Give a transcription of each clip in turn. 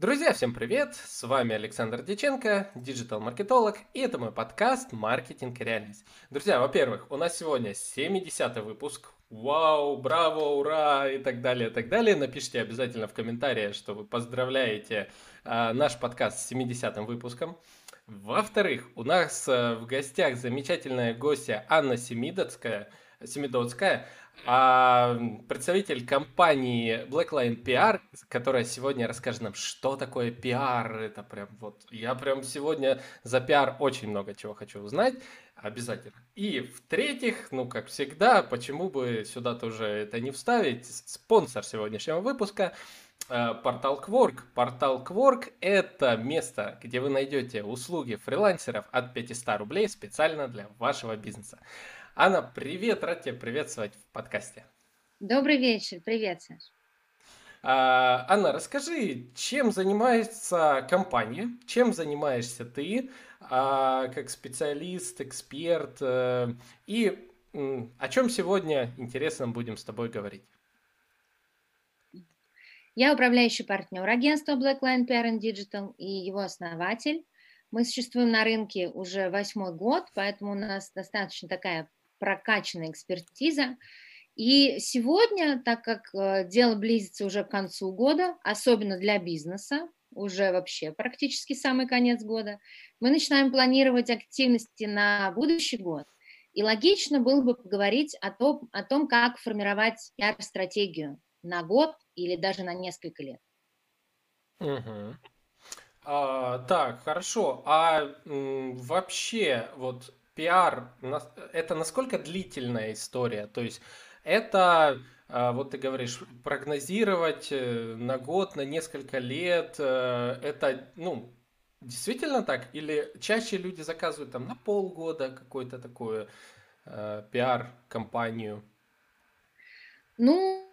Друзья, всем привет! С вами Александр Диченко, диджитал-маркетолог, и это мой подкаст «Маркетинг и реальность». Друзья, во-первых, у нас сегодня 70-й выпуск. Вау, браво, ура и так далее, и так далее. Напишите обязательно в комментариях, что вы поздравляете э, наш подкаст с 70-м выпуском. Во-вторых, у нас э, в гостях замечательная гостья Анна Семидоцкая, Семидоцкая а представитель компании Blackline PR, которая сегодня расскажет нам, что такое пиар. Это прям вот, я прям сегодня за пиар очень много чего хочу узнать. Обязательно. И в-третьих, ну, как всегда, почему бы сюда тоже это не вставить? Спонсор сегодняшнего выпуска э, портал Quark. Портал Quark – это место, где вы найдете услуги фрилансеров от 500 рублей специально для вашего бизнеса. Анна, привет, рад тебя приветствовать в подкасте. Добрый вечер, привет, Саш. А, Анна, расскажи, чем занимается компания, чем занимаешься ты, а, как специалист, эксперт, а, и о чем сегодня интересно будем с тобой говорить? Я управляющий партнер агентства Blackline PR and Digital и его основатель. Мы существуем на рынке уже восьмой год, поэтому у нас достаточно такая прокачанная экспертиза. И сегодня, так как э, дело близится уже к концу года, особенно для бизнеса, уже вообще практически самый конец года, мы начинаем планировать активности на будущий год. И логично было бы поговорить о том, о том как формировать пиар-стратегию на год или даже на несколько лет. Угу. А, так, хорошо. А м, вообще, вот пиар, это насколько длительная история? То есть это, а, вот ты говоришь, прогнозировать э, на год, на несколько лет, э, это, ну, действительно так? Или чаще люди заказывают там на полгода какую-то такую э, пиар-компанию? Ну,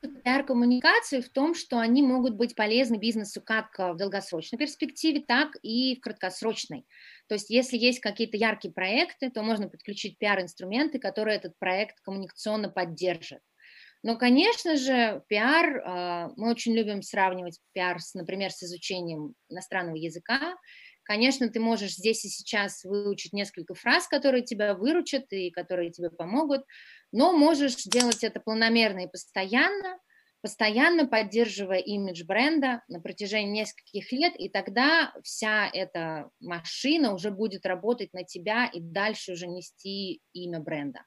пиар-коммуникации в том, что они могут быть полезны бизнесу как в долгосрочной перспективе, так и в краткосрочной. То есть если есть какие-то яркие проекты, то можно подключить пиар-инструменты, которые этот проект коммуникационно поддержат. Но, конечно же, пиар, а, мы очень любим сравнивать пиар, с, например, с изучением иностранного языка. Конечно, ты можешь здесь и сейчас выучить несколько фраз, которые тебя выручат и которые тебе помогут, но можешь делать это планомерно и постоянно – постоянно поддерживая имидж бренда на протяжении нескольких лет, и тогда вся эта машина уже будет работать на тебя и дальше уже нести имя бренда.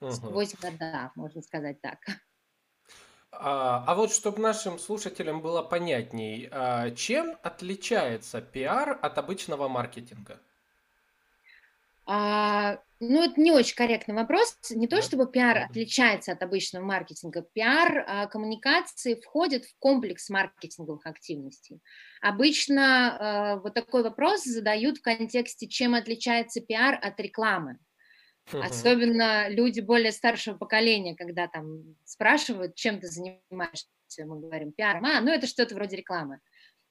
Угу. Сквозь года, можно сказать так. А, а вот чтобы нашим слушателям было понятней, а, чем отличается пиар от обычного маркетинга? А, ну, это не очень корректный вопрос. Не то, чтобы пиар отличается от обычного маркетинга. Пиар а, коммуникации входит в комплекс маркетинговых активностей. Обычно а, вот такой вопрос задают в контексте, чем отличается пиар от рекламы. Особенно люди более старшего поколения, когда там спрашивают, чем ты занимаешься, мы говорим пиаром, а, ну это что-то вроде рекламы.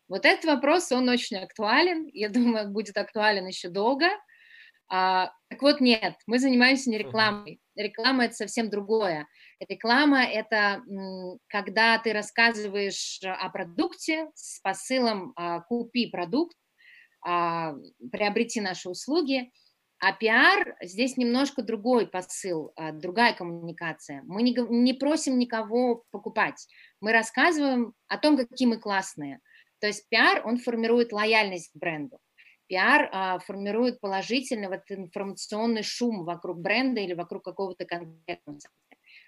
Вот этот вопрос, он очень актуален, я думаю, будет актуален еще долго, а, так вот, нет, мы занимаемся не рекламой. Реклама – это совсем другое. Реклама – это когда ты рассказываешь о продукте с посылом а, «купи продукт», а, «приобрети наши услуги», а пиар здесь немножко другой посыл, а, другая коммуникация. Мы не, не просим никого покупать, мы рассказываем о том, какие мы классные. То есть пиар, он формирует лояльность к бренду пиар а, формирует положительный вот информационный шум вокруг бренда или вокруг какого-то конкретного.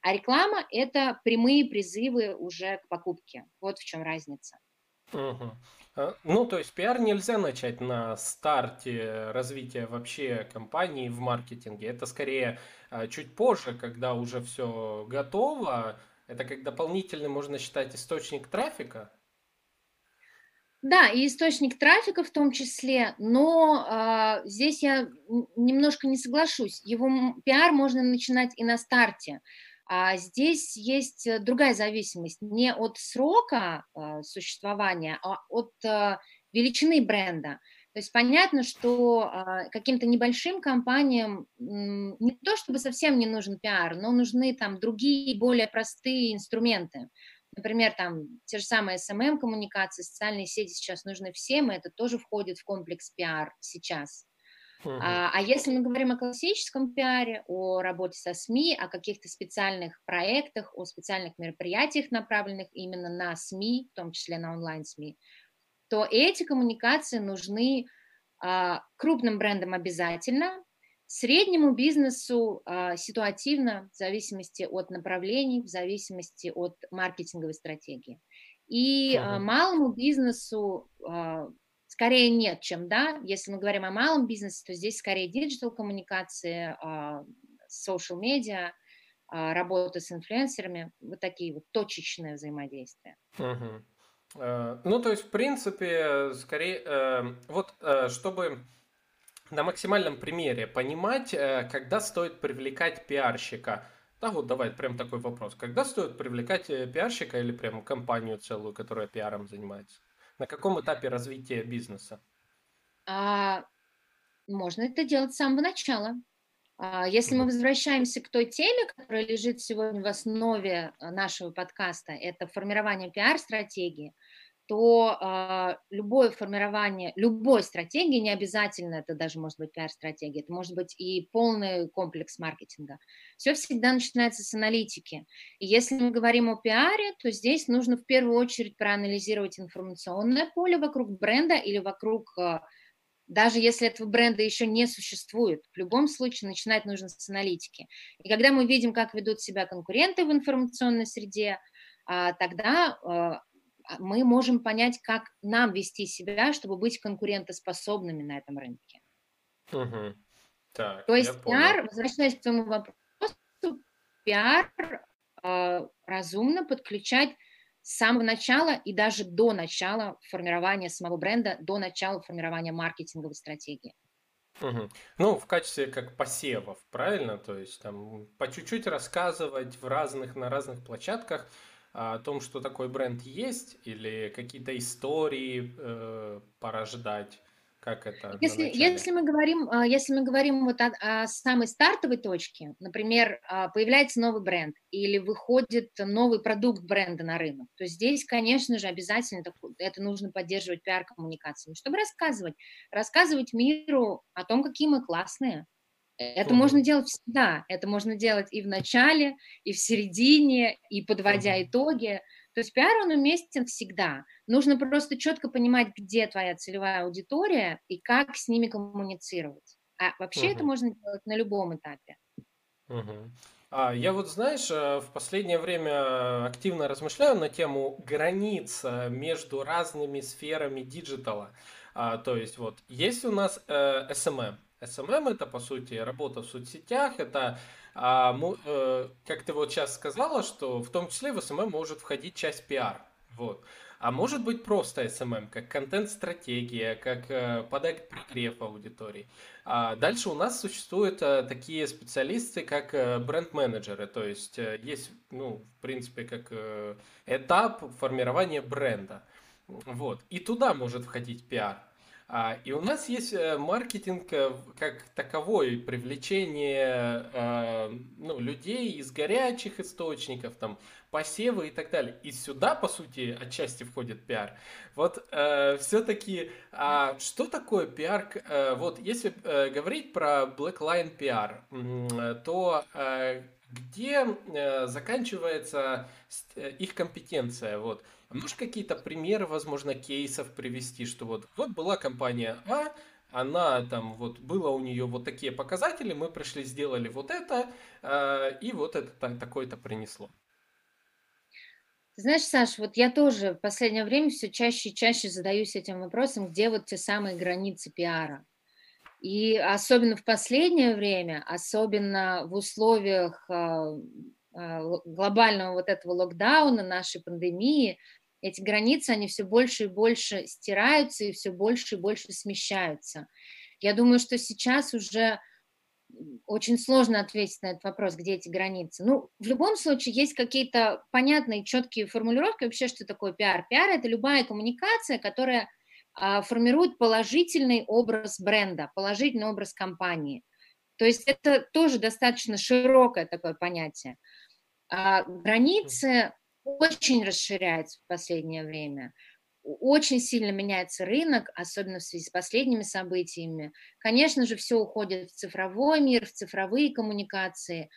А реклама – это прямые призывы уже к покупке. Вот в чем разница. Угу. Ну, то есть пиар нельзя начать на старте развития вообще компании в маркетинге. Это скорее а, чуть позже, когда уже все готово. Это как дополнительный, можно считать, источник трафика. Да, и источник трафика в том числе, но а, здесь я немножко не соглашусь. Его пиар можно начинать и на старте. А здесь есть другая зависимость не от срока а, существования, а от а, величины бренда. То есть понятно, что а, каким-то небольшим компаниям не то чтобы совсем не нужен пиар, но нужны там другие более простые инструменты. Например, там те же самые SMM-коммуникации, социальные сети сейчас нужны всем, и это тоже входит в комплекс пиар сейчас. Uh-huh. А, а если мы говорим о классическом пиаре, о работе со СМИ, о каких-то специальных проектах, о специальных мероприятиях, направленных именно на СМИ, в том числе на онлайн-СМИ, то эти коммуникации нужны а, крупным брендам обязательно, среднему бизнесу а, ситуативно, в зависимости от направлений, в зависимости от маркетинговой стратегии. И uh-huh. малому бизнесу скорее нет, чем да. Если мы говорим о малом бизнесе, то здесь скорее диджитал коммуникации, social media, работа с инфлюенсерами, вот такие вот точечные взаимодействия. Э, ну, то есть, в принципе, скорее, э, вот, э, чтобы на максимальном примере понимать, э, когда стоит привлекать пиарщика. Да, вот давай прям такой вопрос. Когда стоит привлекать э, пиарщика или прям компанию целую, которая пиаром занимается? На каком этапе развития бизнеса? А, можно это делать с самого начала. А, если мы возвращаемся к той теме, которая лежит сегодня в основе э, нашего подкаста, это формирование пиар-стратегии – то э, любое формирование любой стратегии, не обязательно это даже может быть пиар-стратегия, это может быть и полный комплекс маркетинга, все всегда начинается с аналитики. И если мы говорим о пиаре, то здесь нужно в первую очередь проанализировать информационное поле вокруг бренда или вокруг, э, даже если этого бренда еще не существует, в любом случае начинать нужно с аналитики. И когда мы видим, как ведут себя конкуренты в информационной среде, тогда а, мы можем понять, как нам вести себя, чтобы быть конкурентоспособными на этом рынке. Угу. Так, То есть пиар, возвращаясь к твоему вопросу, пиар э, разумно подключать с самого начала и даже до начала формирования самого бренда, до начала формирования маркетинговой стратегии. Угу. Ну, в качестве как посевов, правильно? То есть там по чуть-чуть рассказывать в разных, на разных площадках, о том, что такой бренд есть, или какие-то истории э, порождать? Как это? Если, если мы говорим, а, если мы говорим вот о, о самой стартовой точке, например, а, появляется новый бренд или выходит новый продукт бренда на рынок, то здесь, конечно же, обязательно это, это нужно поддерживать пиар-коммуникациями, чтобы рассказывать, рассказывать миру о том, какие мы классные, это угу. можно делать всегда. Это можно делать и в начале, и в середине, и подводя угу. итоги. То есть пиар, он уместен всегда. Нужно просто четко понимать, где твоя целевая аудитория и как с ними коммуницировать. А вообще угу. это можно делать на любом этапе. Угу. А, я вот, знаешь, э, в последнее время активно размышляю на тему границ э, между разными сферами диджитала. А, то есть вот есть у нас э, SMM, SMM это, по сути, работа в соцсетях, это, а, э, как ты вот сейчас сказала, что в том числе в SMM может входить часть пиар. Вот. А может быть просто SMM, как контент-стратегия, как э, подать прогрев аудитории. А дальше у нас существуют э, такие специалисты, как э, бренд-менеджеры, то есть э, есть, ну, в принципе, как э, этап формирования бренда. Вот. И туда может входить пиар. А, и у нас есть э, маркетинг э, как таковой, привлечение э, ну, людей из горячих источников, там, посевы и так далее. И сюда, по сути, отчасти входит пиар. Вот все-таки, а что такое пиар? Вот если говорить про Blackline пиар, э, то где заканчивается их компетенция? Вот. Можешь какие-то примеры, возможно, кейсов привести, что вот, вот была компания А, она там вот было у нее вот такие показатели, мы пришли, сделали вот это, э, и вот это так, такое-то принесло. Знаешь, Саш, вот я тоже в последнее время все чаще и чаще задаюсь этим вопросом, где вот те самые границы пиара. И особенно в последнее время, особенно в условиях э, э, глобального вот этого локдауна, нашей пандемии, эти границы, они все больше и больше стираются и все больше и больше смещаются. Я думаю, что сейчас уже очень сложно ответить на этот вопрос, где эти границы. Ну, в любом случае, есть какие-то понятные, четкие формулировки вообще, что такое пиар. Пиар – это любая коммуникация, которая а, формирует положительный образ бренда, положительный образ компании. То есть это тоже достаточно широкое такое понятие. А, границы очень расширяется в последнее время. Очень сильно меняется рынок, особенно в связи с последними событиями. Конечно же, все уходит в цифровой мир, в цифровые коммуникации.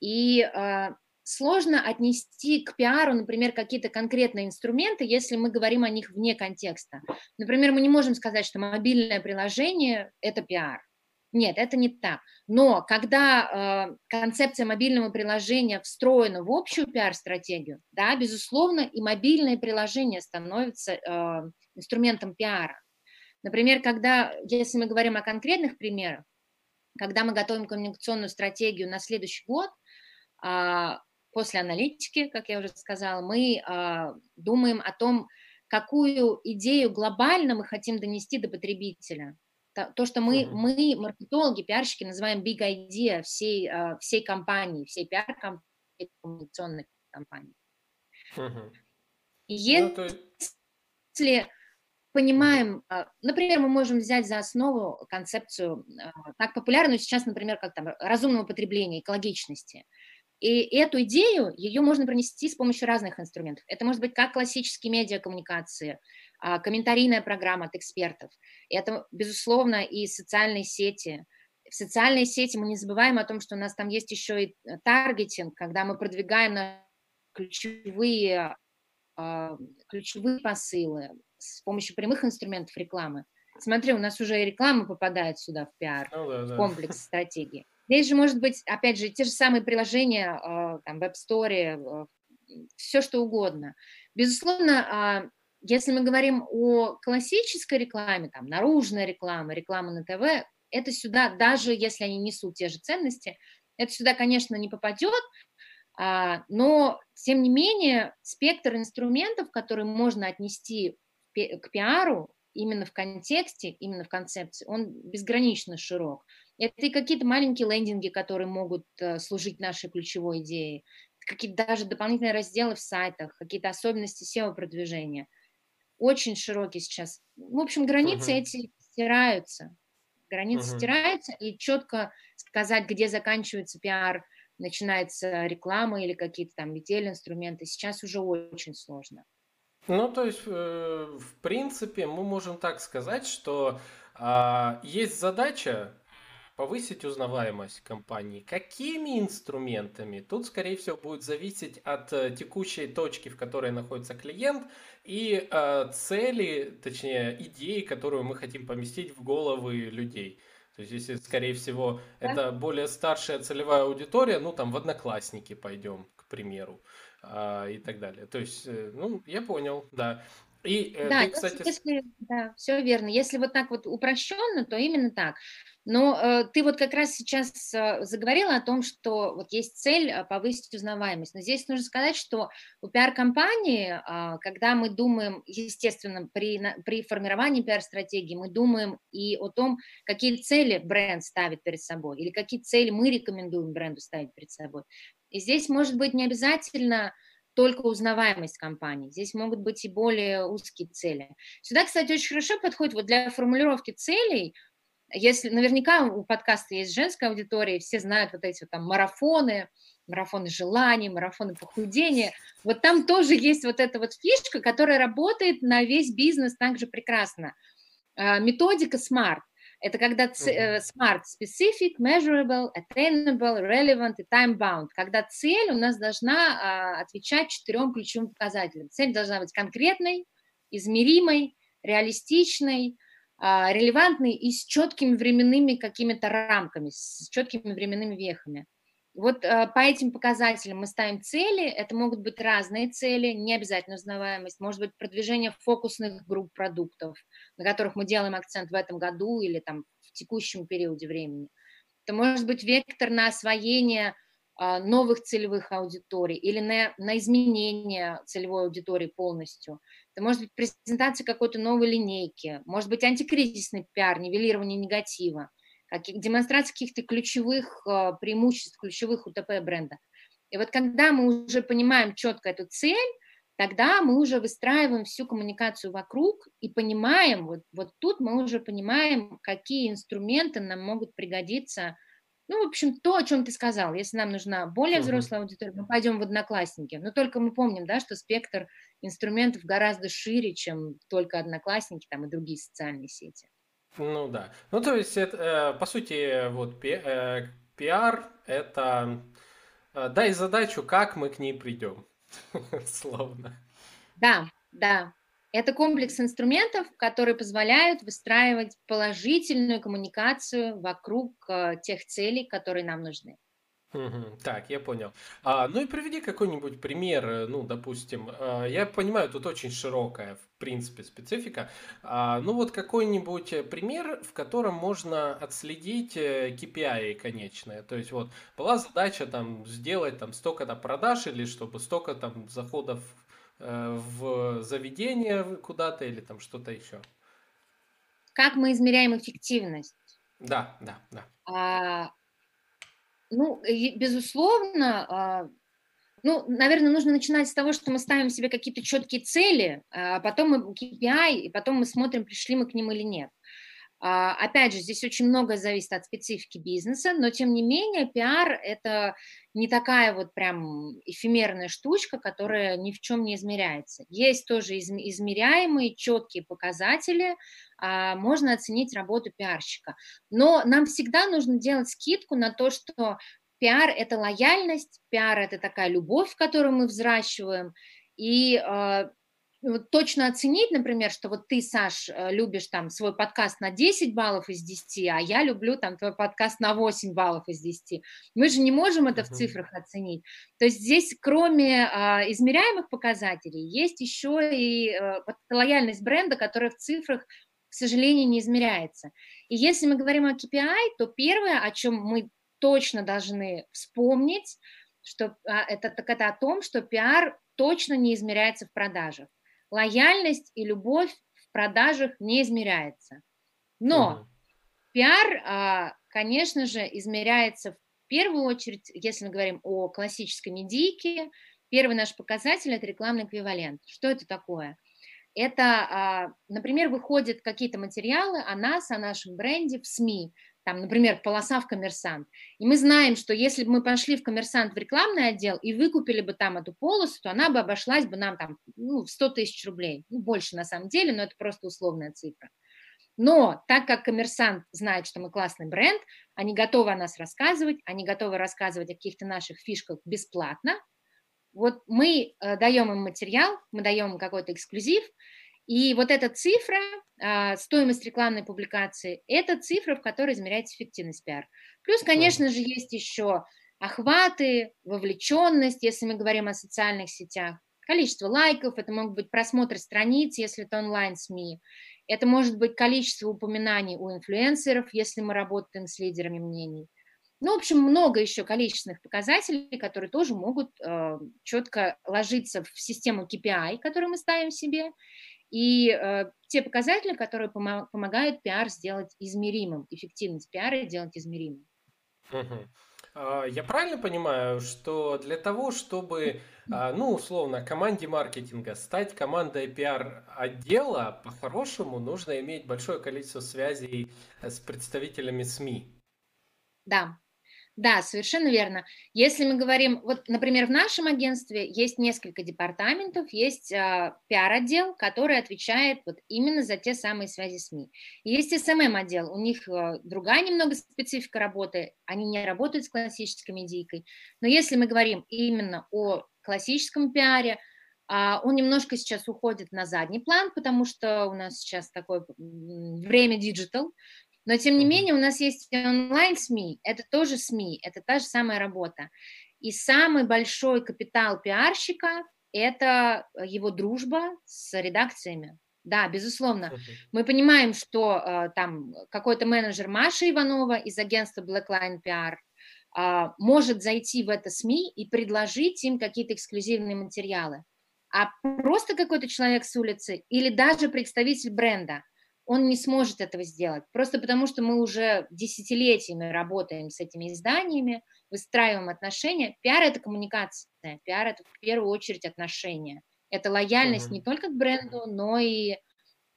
И э, сложно отнести к пиару, например, какие-то конкретные инструменты, если мы говорим о них вне контекста. Например, мы не можем сказать, что мобильное приложение – это пиар. Нет, это не так. Но когда э, концепция мобильного приложения встроена в общую пиар-стратегию, да, безусловно, и мобильное приложение становится э, инструментом пиара. Например, когда, если мы говорим о конкретных примерах, когда мы готовим коммуникационную стратегию на следующий год, э, после аналитики, как я уже сказала, мы э, думаем о том, какую идею глобально мы хотим донести до потребителя. То, что мы, мы маркетологи, пиарщики, называем big idea всей, э, всей компании, всей пиар-компании, коммуникационной компании. Uh-huh. Если ну, то... понимаем, например, мы можем взять за основу концепцию, так популярную сейчас, например, как там разумного потребления, экологичности. И эту идею, ее можно пронести с помощью разных инструментов. Это может быть как классические медиакоммуникации, а, комментарийная программа от экспертов. Это, безусловно, и социальные сети. В социальные сети мы не забываем о том, что у нас там есть еще и э, таргетинг, когда мы продвигаем на ключевые, а, ключевые посылы с помощью прямых инструментов рекламы. Смотри, у нас уже и реклама попадает сюда в пиар, ну, да, в комплекс стратегии. Здесь же может быть, опять же, те же самые приложения, а, там, в App Store, а, все что угодно. Безусловно, а, если мы говорим о классической рекламе, там, наружная реклама, реклама на ТВ, это сюда, даже если они несут те же ценности, это сюда, конечно, не попадет, но, тем не менее, спектр инструментов, которые можно отнести к пиару, именно в контексте, именно в концепции, он безгранично широк. Это и какие-то маленькие лендинги, которые могут э, служить нашей ключевой идее, какие-то даже дополнительные разделы в сайтах, какие-то особенности SEO-продвижения. Очень широкий сейчас. В общем, границы uh-huh. эти стираются. Границы uh-huh. стираются, и четко сказать, где заканчивается пиар, начинается реклама или какие-то там метель-инструменты, сейчас уже очень сложно. Ну, то есть, э, в принципе, мы можем так сказать, что э, есть задача повысить узнаваемость компании. Какими инструментами? Тут, скорее всего, будет зависеть от э, текущей точки, в которой находится клиент, и э, цели, точнее, идеи, которую мы хотим поместить в головы людей. То есть, если, скорее всего, да. это более старшая целевая аудитория, ну, там, в одноклассники пойдем, к примеру, э, и так далее. То есть, э, ну, я понял, да. И э, да, ты, кстати... если, да, все верно. Если вот так вот упрощенно, то именно так. Но э, ты вот как раз сейчас э, заговорила о том, что вот есть цель э, повысить узнаваемость. Но здесь нужно сказать, что у пиар-компании, э, когда мы думаем, естественно, при, на, при формировании пиар-стратегии, мы думаем и о том, какие цели бренд ставит перед собой, или какие цели мы рекомендуем бренду ставить перед собой. И здесь может быть не обязательно только узнаваемость компании. Здесь могут быть и более узкие цели. Сюда, кстати, очень хорошо подходит вот для формулировки целей – если наверняка у подкаста есть женская аудитория, все знают вот эти вот там марафоны, марафоны желаний, марафоны похудения. Вот там тоже есть вот эта вот фишка, которая работает на весь бизнес также прекрасно. А, методика SMART. Это когда uh-huh. SMART – specific, measurable, attainable, relevant и time-bound. Когда цель у нас должна а, отвечать четырем ключевым показателям. Цель должна быть конкретной, измеримой, реалистичной, а, релевантный и с четкими временными какими-то рамками, с четкими временными вехами. Вот а, по этим показателям мы ставим цели, это могут быть разные цели, не обязательно узнаваемость, может быть продвижение фокусных групп продуктов, на которых мы делаем акцент в этом году или там в текущем периоде времени. Это может быть вектор на освоение а, новых целевых аудиторий или на, на изменение целевой аудитории полностью. Это может быть презентация какой-то новой линейки, может быть антикризисный пиар, нивелирование негатива, каких, демонстрация каких-то ключевых а, преимуществ, ключевых УТП бренда. И вот когда мы уже понимаем четко эту цель, тогда мы уже выстраиваем всю коммуникацию вокруг и понимаем, вот, вот тут мы уже понимаем, какие инструменты нам могут пригодиться Ну, в общем, то, о чем ты сказал. Если нам нужна более взрослая аудитория, мы пойдем в Одноклассники. Но только мы помним, да, что спектр инструментов гораздо шире, чем только Одноклассники там, и другие социальные сети. Ну да. Ну, то есть, это, э, по сути, вот э, пиар – это э, дай задачу, как мы к ней придем. Словно. Да, да. Это комплекс инструментов, которые позволяют выстраивать положительную коммуникацию вокруг э, тех целей, которые нам нужны. Так, я понял. А, ну и приведи какой-нибудь пример, э, ну, допустим, э, я понимаю, тут очень широкая, в принципе, специфика. А, ну вот какой-нибудь э, пример, в котором можно отследить э, KPI конечное. То есть вот была задача там сделать там столько-то продаж или чтобы столько там заходов Э, в заведение куда-то или там что-то еще? Как мы измеряем эффективность? Да, да, да. А, ну, безусловно, а, ну, наверное, нужно начинать с того, что мы ставим себе какие-то четкие цели, а потом мы KPI, и потом мы смотрим, пришли мы к ним или нет. А, опять же, здесь очень много зависит от специфики бизнеса, но тем не менее пиар – это не такая вот прям эфемерная штучка, которая ни в чем не измеряется. Есть тоже измеряемые четкие показатели, а, можно оценить работу пиарщика. Но нам всегда нужно делать скидку на то, что пиар – это лояльность, пиар – это такая любовь, которую мы взращиваем, и а, вот точно оценить, например, что вот ты, Саш, э, любишь там свой подкаст на 10 баллов из 10, а я люблю там твой подкаст на 8 баллов из 10. Мы же не можем это uh-huh. в цифрах оценить. То есть здесь, кроме а, измеряемых показателей, есть еще и а, лояльность бренда, которая в цифрах, к сожалению, не измеряется. И если мы говорим о KPI, то первое, о чем мы точно должны вспомнить, что а, это, так это о том, что пиар точно не измеряется в продажах лояльность и любовь в продажах не измеряется. Но угу. пиар, а, конечно же, измеряется в первую очередь, если мы говорим о классической медийке, первый наш показатель – это рекламный эквивалент. Что это такое? Это, а, например, выходят какие-то материалы о нас, о нашем бренде в СМИ, там, например, полоса в коммерсант. И мы знаем, что если бы мы пошли в коммерсант в рекламный отдел и выкупили бы там эту полосу, то она бы обошлась бы нам там ну, в 100 тысяч рублей. Ну, больше на самом деле, но это просто условная цифра. Но так как коммерсант знает, что мы классный бренд, они готовы о нас рассказывать, они готовы рассказывать о каких-то наших фишках бесплатно. Вот мы э, даем им материал, мы даем им какой-то эксклюзив, и вот эта цифра, а, стоимость рекламной публикации, это цифра, в которой измеряется эффективность пиар. Плюс, конечно же, есть еще охваты, вовлеченность, если мы говорим о социальных сетях, количество лайков, это могут быть просмотры страниц, если это онлайн-СМИ, это может быть количество упоминаний у инфлюенсеров, если мы работаем с лидерами мнений. Ну, в общем, много еще количественных показателей, которые тоже могут э, четко ложиться в систему KPI, которую мы ставим себе, и э, те показатели, которые пом- помогают пиар сделать измеримым, эффективность пиара сделать измеримым. Угу. Я правильно понимаю, что для того, чтобы, а, ну, условно, команде маркетинга стать командой пиар-отдела, по-хорошему нужно иметь большое количество связей с представителями СМИ? Да, да, совершенно верно. Если мы говорим, вот, например, в нашем агентстве есть несколько департаментов, есть э, пиар-отдел, который отвечает вот именно за те самые связи СМИ. Есть SMM-отдел, у них э, другая немного специфика работы, они не работают с классической медийкой. Но если мы говорим именно о классическом пиаре, э, он немножко сейчас уходит на задний план, потому что у нас сейчас такое время диджитал, но, тем не менее, у нас есть онлайн-СМИ, это тоже СМИ, это та же самая работа. И самый большой капитал пиарщика – это его дружба с редакциями. Да, безусловно. Мы понимаем, что э, там какой-то менеджер Маша Иванова из агентства Blackline PR э, может зайти в это СМИ и предложить им какие-то эксклюзивные материалы. А просто какой-то человек с улицы или даже представитель бренда – он не сможет этого сделать. Просто потому, что мы уже десятилетиями работаем с этими изданиями, выстраиваем отношения. Пиар – это коммуникация, пиар – это в первую очередь отношения. Это лояльность uh-huh. не только к бренду, но и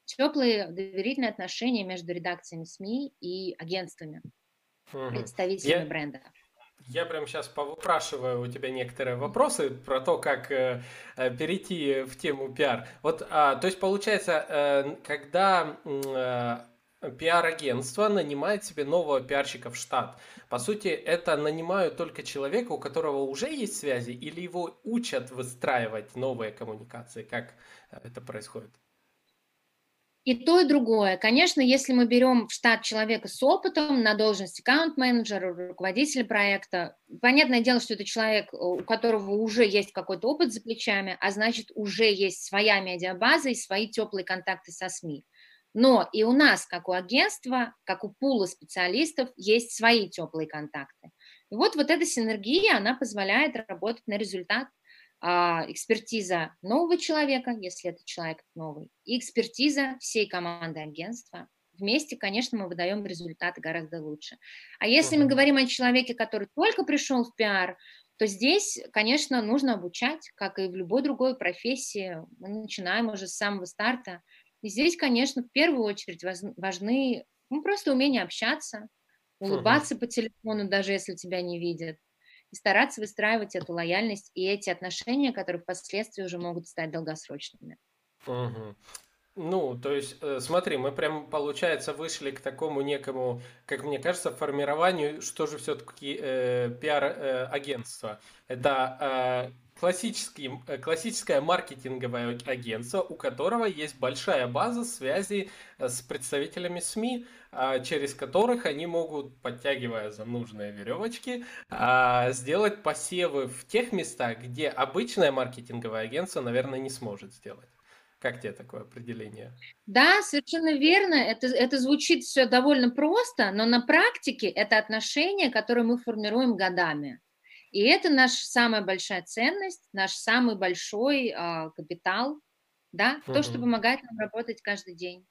теплые доверительные отношения между редакциями СМИ и агентствами. представителями я, бренда. Я прямо сейчас повыпрашиваю у тебя некоторые вопросы про то, как э, э, перейти в тему пиар. Вот, а, то есть получается, э, когда э, пиар-агентство нанимает себе нового пиарщика в штат, по сути, это нанимают только человека, у которого уже есть связи, или его учат выстраивать новые коммуникации? Как э, это происходит? И то, и другое. Конечно, если мы берем в штат человека с опытом на должность аккаунт-менеджера, руководителя проекта, понятное дело, что это человек, у которого уже есть какой-то опыт за плечами, а значит, уже есть своя медиабаза и свои теплые контакты со СМИ. Но и у нас, как у агентства, как у пула специалистов, есть свои теплые контакты. И вот, вот эта синергия, она позволяет работать на результат. А, экспертиза нового человека, если это человек новый, и экспертиза всей команды агентства. Вместе, конечно, мы выдаем результаты гораздо лучше. А если uh-huh. мы говорим о человеке, который только пришел в пиар, то здесь, конечно, нужно обучать, как и в любой другой профессии. Мы начинаем уже с самого старта. И здесь, конечно, в первую очередь важны ну, просто умение общаться, улыбаться uh-huh. по телефону, даже если тебя не видят, и стараться выстраивать эту лояльность и эти отношения, которые впоследствии уже могут стать долгосрочными. Угу. Ну, то есть, э, смотри, мы прям, получается, вышли к такому некому, как мне кажется, формированию, что же все-таки э, пиар-агентство. Э, Это э, классический, э, классическое маркетинговое агентство, у которого есть большая база связи э, с представителями СМИ, а, через которых они могут, подтягивая за нужные веревочки, а, сделать посевы в тех местах, где обычное маркетинговое агентство, наверное, не сможет сделать. Как тебе такое определение? Да, совершенно верно. Это, это звучит все довольно просто, но на практике это отношения, которые мы формируем годами. И это наша самая большая ценность, наш самый большой э, капитал, да, угу. то, что помогает нам работать каждый день.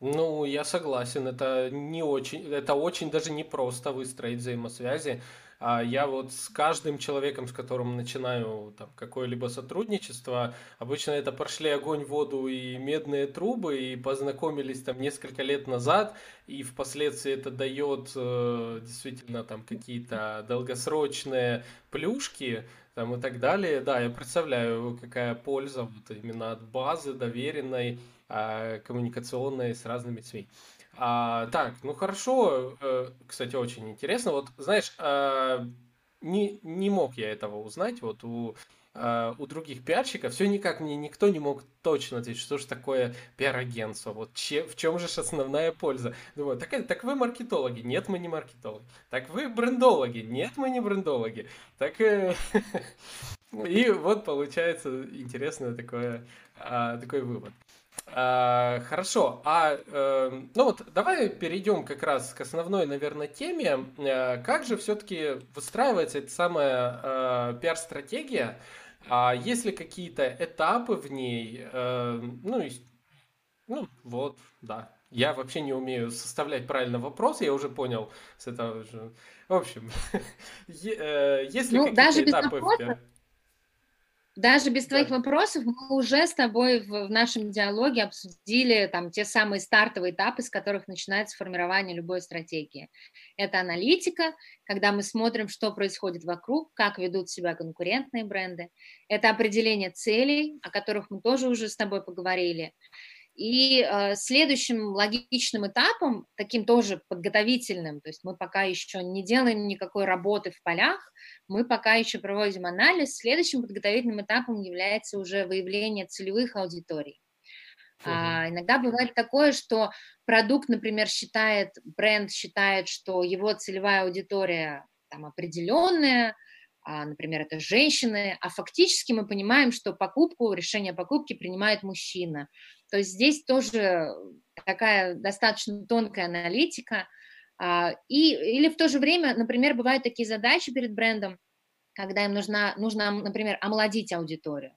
Ну, я согласен, это не очень, это очень даже непросто выстроить взаимосвязи. А я вот с каждым человеком, с которым начинаю там какое-либо сотрудничество, обычно это прошли огонь, воду и медные трубы, и познакомились там несколько лет назад, и впоследствии это дает э, действительно там какие-то долгосрочные плюшки там и так далее. Да, я представляю, какая польза вот именно от базы доверенной а, коммуникационные с разными СМИ. А, так, ну хорошо, э, кстати, очень интересно. Вот, знаешь, а, не, не мог я этого узнать. Вот у, а, у других пиарщиков все никак мне никто не мог точно ответить, что же такое пиар-агентство. Вот че, в чем же основная польза? Думаю, так, так вы маркетологи? Нет, мы не маркетологи. Так вы брендологи? Нет, мы не брендологи. Так э, и вот получается интересный такой, такой вывод. А, хорошо, а э, ну вот давай перейдем как раз к основной, наверное, теме. Э, как же все-таки выстраивается эта самая э, пиар-стратегия? А есть ли какие-то этапы в ней? Э, ну, и, ну, вот, да. Я вообще не умею составлять правильно вопрос, я уже понял с этого же. В общем, э, есть ли ну, какие-то этапы в пиар? Даже без твоих да. вопросов мы уже с тобой в, в нашем диалоге обсудили там те самые стартовые этапы, с которых начинается формирование любой стратегии. Это аналитика, когда мы смотрим, что происходит вокруг, как ведут себя конкурентные бренды. Это определение целей, о которых мы тоже уже с тобой поговорили. И э, следующим логичным этапом, таким тоже подготовительным, то есть мы пока еще не делаем никакой работы в полях, мы пока еще проводим анализ, следующим подготовительным этапом является уже выявление целевых аудиторий. Uh-huh. А, иногда бывает такое, что продукт, например, считает, бренд считает, что его целевая аудитория там определенная, например, это женщины, а фактически мы понимаем, что покупку, решение покупки принимает мужчина. То есть здесь тоже такая достаточно тонкая аналитика. А, и, или в то же время, например, бывают такие задачи перед брендом, когда им нужно, нужно, например, омолодить аудиторию.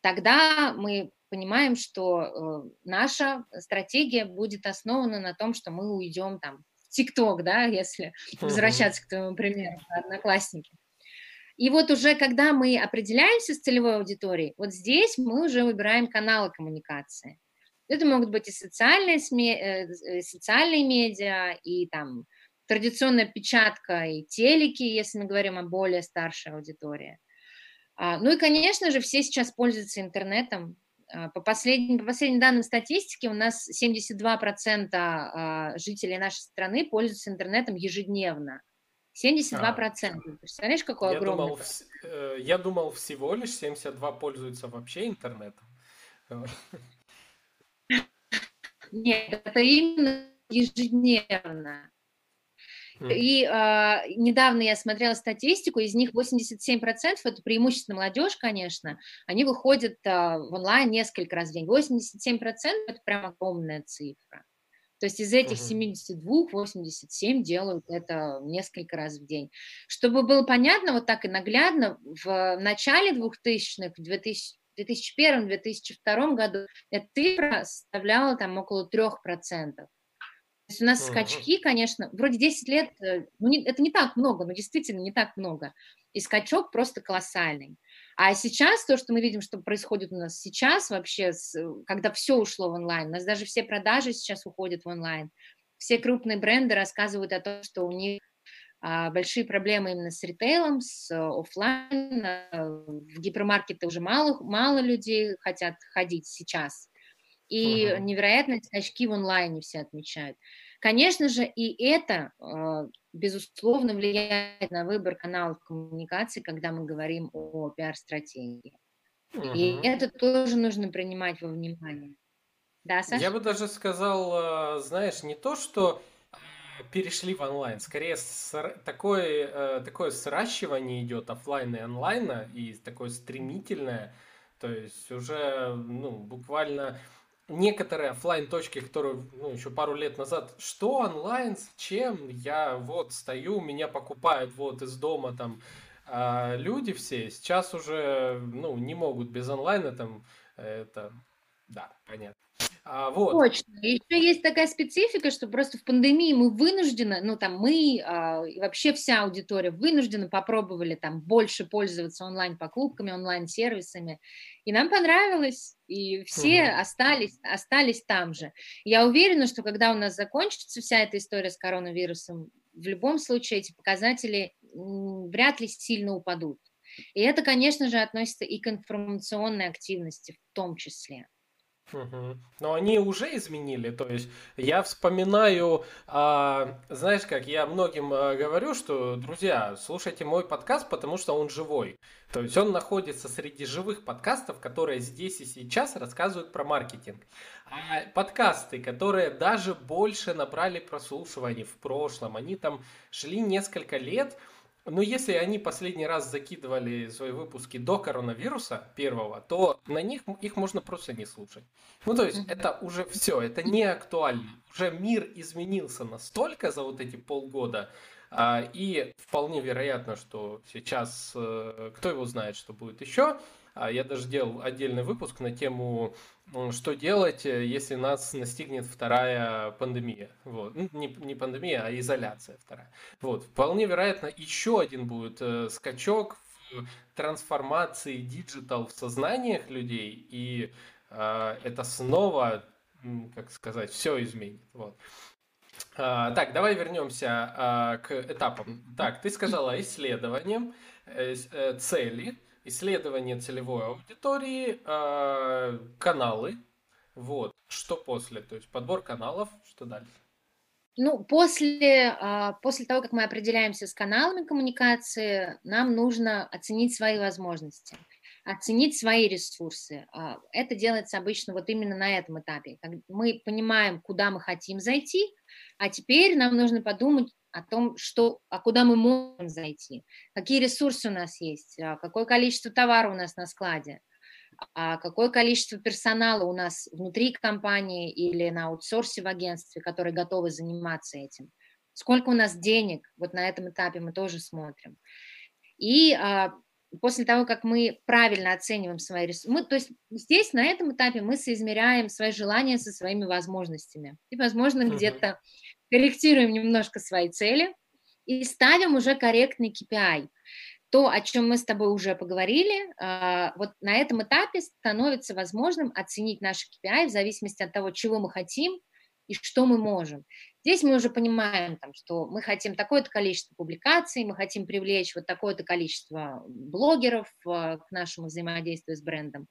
Тогда мы понимаем, что э, наша стратегия будет основана на том, что мы уйдем там в ТикТок, да, если возвращаться к твоему примеру, одноклассники. И вот уже когда мы определяемся с целевой аудиторией, вот здесь мы уже выбираем каналы коммуникации. Это могут быть и социальные, СМИ, э, э, социальные медиа, и там традиционная печатка и телеки, если мы говорим о более старшей аудитории. А, ну и, конечно же, все сейчас пользуются интернетом. А, по последним, по последним данным статистики у нас 72% а, жителей нашей страны пользуются интернетом ежедневно. 72%. А, Представляешь, какой я огромный? Думал, э, я думал, всего лишь 72 пользуются вообще интернетом. Нет, это именно ежедневно. И э, недавно я смотрела статистику, из них 87%, это преимущественно молодежь, конечно, они выходят э, в онлайн несколько раз в день. 87% это прям огромная цифра. То есть из этих 72, 87 делают это несколько раз в день. Чтобы было понятно, вот так и наглядно, в начале 2000-х, в 2001-2002 году эта цифра составляла там около 3% есть у нас скачки, конечно, вроде 10 лет, э, ну, не, это не так много, но действительно не так много. И скачок просто колоссальный. А сейчас то, что мы видим, что происходит у нас сейчас вообще, э, когда все ушло в онлайн, у нас даже все продажи сейчас уходят в онлайн. Все крупные бренды рассказывают о том, что у них а, большие проблемы именно с ритейлом, с офлайн. А, в гипермаркеты уже мало, мало людей хотят ходить сейчас и uh-huh. невероятные скачки в онлайне все отмечают. Конечно же, и это, безусловно, влияет на выбор каналов коммуникации, когда мы говорим о пиар-стратегии. Uh-huh. И это тоже нужно принимать во внимание. Да, Саша? Я бы даже сказал, а, знаешь, не то, что перешли в онлайн. Скорее, такое, э, такое сращивание идет офлайна и онлайна, и такое стремительное. То есть уже ну, буквально некоторые офлайн точки, которые ну, еще пару лет назад, что онлайн, зачем, я вот стою, меня покупают вот из дома там а люди все, сейчас уже ну, не могут без онлайна там, это, да, понятно. А, вот. Точно. Еще есть такая специфика, что просто в пандемии мы вынуждены, ну там мы а, и вообще вся аудитория вынуждены попробовали там больше пользоваться онлайн-покупками, онлайн-сервисами, и нам понравилось, и все угу. остались, остались там же. Я уверена, что когда у нас закончится вся эта история с коронавирусом, в любом случае эти показатели вряд ли сильно упадут. И это, конечно же, относится и к информационной активности в том числе. Угу. Но они уже изменили, то есть я вспоминаю, а, знаешь как, я многим а, говорю, что, друзья, слушайте мой подкаст, потому что он живой. То есть он находится среди живых подкастов, которые здесь и сейчас рассказывают про маркетинг. А подкасты, которые даже больше набрали прослушиваний в прошлом, они там шли несколько лет, но если они последний раз закидывали свои выпуски до коронавируса первого, то на них их можно просто не слушать. Ну, то есть это уже все, это не актуально. Уже мир изменился настолько за вот эти полгода, а, и вполне вероятно, что сейчас, э, кто его знает, что будет еще, а я даже делал отдельный выпуск на тему, что делать, э, если нас настигнет вторая пандемия. Вот. Ну, не, не пандемия, а изоляция вторая. Вот. Вполне вероятно, еще один будет э, скачок в трансформации диджитал в сознаниях людей, и э, это снова, как сказать, все изменит. Вот. А, так, давай вернемся а, к этапам. Так, ты сказала исследованием, э, э, цели, исследование целевой аудитории, э, каналы, вот, что после, то есть подбор каналов, что дальше? Ну, после, а, после того, как мы определяемся с каналами коммуникации, нам нужно оценить свои возможности, оценить свои ресурсы. А, это делается обычно вот именно на этом этапе. Мы понимаем, куда мы хотим зайти, а теперь нам нужно подумать, о том, что, а куда мы можем зайти, какие ресурсы у нас есть, а какое количество товара у нас на складе, а какое количество персонала у нас внутри компании или на аутсорсе в агентстве, которые готовы заниматься этим, сколько у нас денег, вот на этом этапе мы тоже смотрим. И а, после того, как мы правильно оцениваем свои ресурсы, мы, то есть здесь, на этом этапе мы соизмеряем свои желания со своими возможностями. И, возможно, uh-huh. где-то корректируем немножко свои цели и ставим уже корректный KPI. То, о чем мы с тобой уже поговорили, а, вот на этом этапе становится возможным оценить наши KPI в зависимости от того, чего мы хотим и и что мы можем. Здесь мы уже понимаем, там, что мы хотим такое-то количество публикаций, мы хотим привлечь вот такое-то количество блогеров э, к нашему взаимодействию с брендом,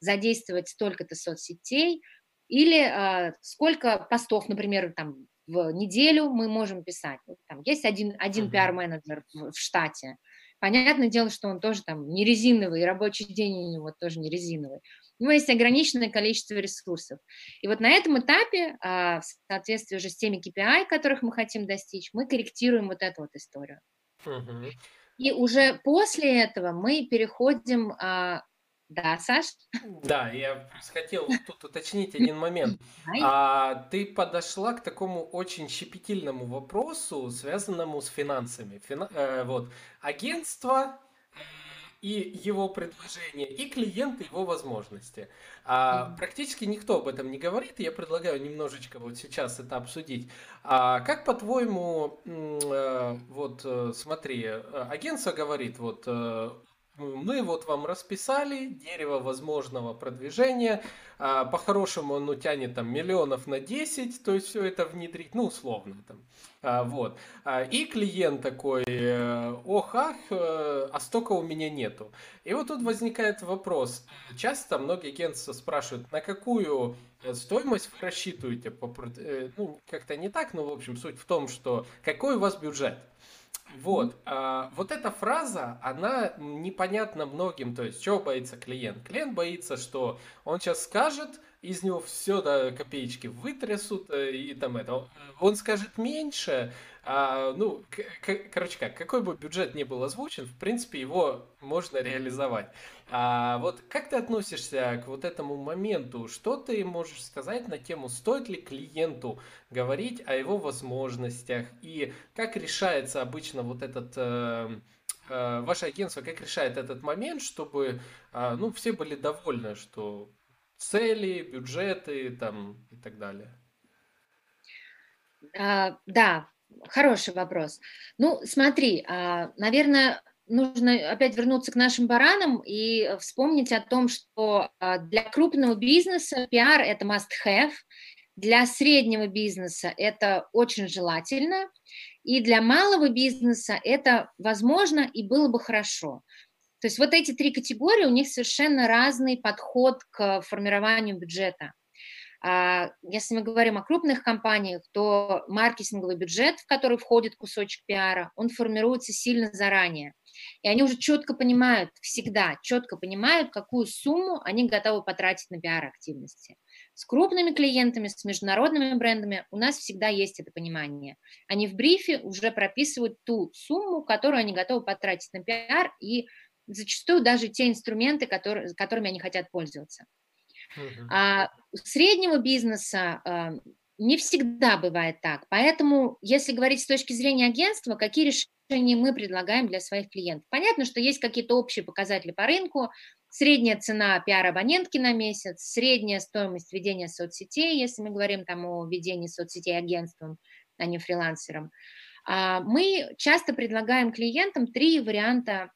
задействовать столько-то соцсетей, или э, сколько постов, например, там, в неделю мы можем писать. Вот, там есть один, один пиар-менеджер в, в штате. Понятное дело, что он тоже там не резиновый, и рабочий день у него тоже не резиновый. У него есть ограниченное количество ресурсов. И вот на этом этапе, а, в соответствии уже с теми KPI, которых мы хотим достичь, мы корректируем вот эту вот историю. Uh-huh. И уже после этого мы переходим а, да, Саш? Да, я хотел тут уточнить один момент. А, ты подошла к такому очень щепетильному вопросу, связанному с финансами. Фина, э, вот, агентство и его предложение, и клиент, и его возможности. А, практически никто об этом не говорит, я предлагаю немножечко вот сейчас это обсудить. А, как по-твоему, э, вот э, смотри, э, агентство говорит, вот мы вот вам расписали дерево возможного продвижения. А, по-хорошему оно тянет там миллионов на 10, то есть все это внедрить, ну, условно там. А, вот. А, и клиент такой, э, ох, ах, э, а столько у меня нету. И вот тут возникает вопрос. Часто многие агентства спрашивают, на какую стоимость вы рассчитываете? Ну, как-то не так, но, в общем, суть в том, что какой у вас бюджет? Вот, а, вот эта фраза, она непонятна многим, то есть, чего боится клиент? Клиент боится, что он сейчас скажет, из него все до копеечки вытрясут, э, и там это, он скажет меньше, а, ну, короче как, какой бы бюджет ни был озвучен, в принципе, его можно реализовать. А вот как ты относишься к вот этому моменту? Что ты можешь сказать на тему, стоит ли клиенту говорить о его возможностях? И как решается обычно вот этот... Э, э, ваше агентство как решает этот момент, чтобы э, ну, все были довольны, что цели, бюджеты там и так далее? А, да, Хороший вопрос. Ну, смотри, а, наверное, нужно опять вернуться к нашим баранам и вспомнить о том, что а, для крупного бизнеса пиар – это must-have, для среднего бизнеса это очень желательно, и для малого бизнеса это возможно и было бы хорошо. То есть вот эти три категории, у них совершенно разный подход к формированию бюджета. А, если мы говорим о крупных компаниях, то маркетинговый бюджет, в который входит кусочек пиара, он формируется сильно заранее. И они уже четко понимают, всегда четко понимают, какую сумму они готовы потратить на пиар-активности. С крупными клиентами, с международными брендами у нас всегда есть это понимание. Они в брифе уже прописывают ту сумму, которую они готовы потратить на пиар, и зачастую даже те инструменты, которые, которыми они хотят пользоваться. А у среднего бизнеса а, не всегда бывает так. Поэтому, если говорить с точки зрения агентства, какие решения мы предлагаем для своих клиентов? Понятно, что есть какие-то общие показатели по рынку, средняя цена пиар-абонентки на месяц, средняя стоимость ведения соцсетей, если мы говорим там о ведении соцсетей агентством, а не фрилансером. А, мы часто предлагаем клиентам три варианта,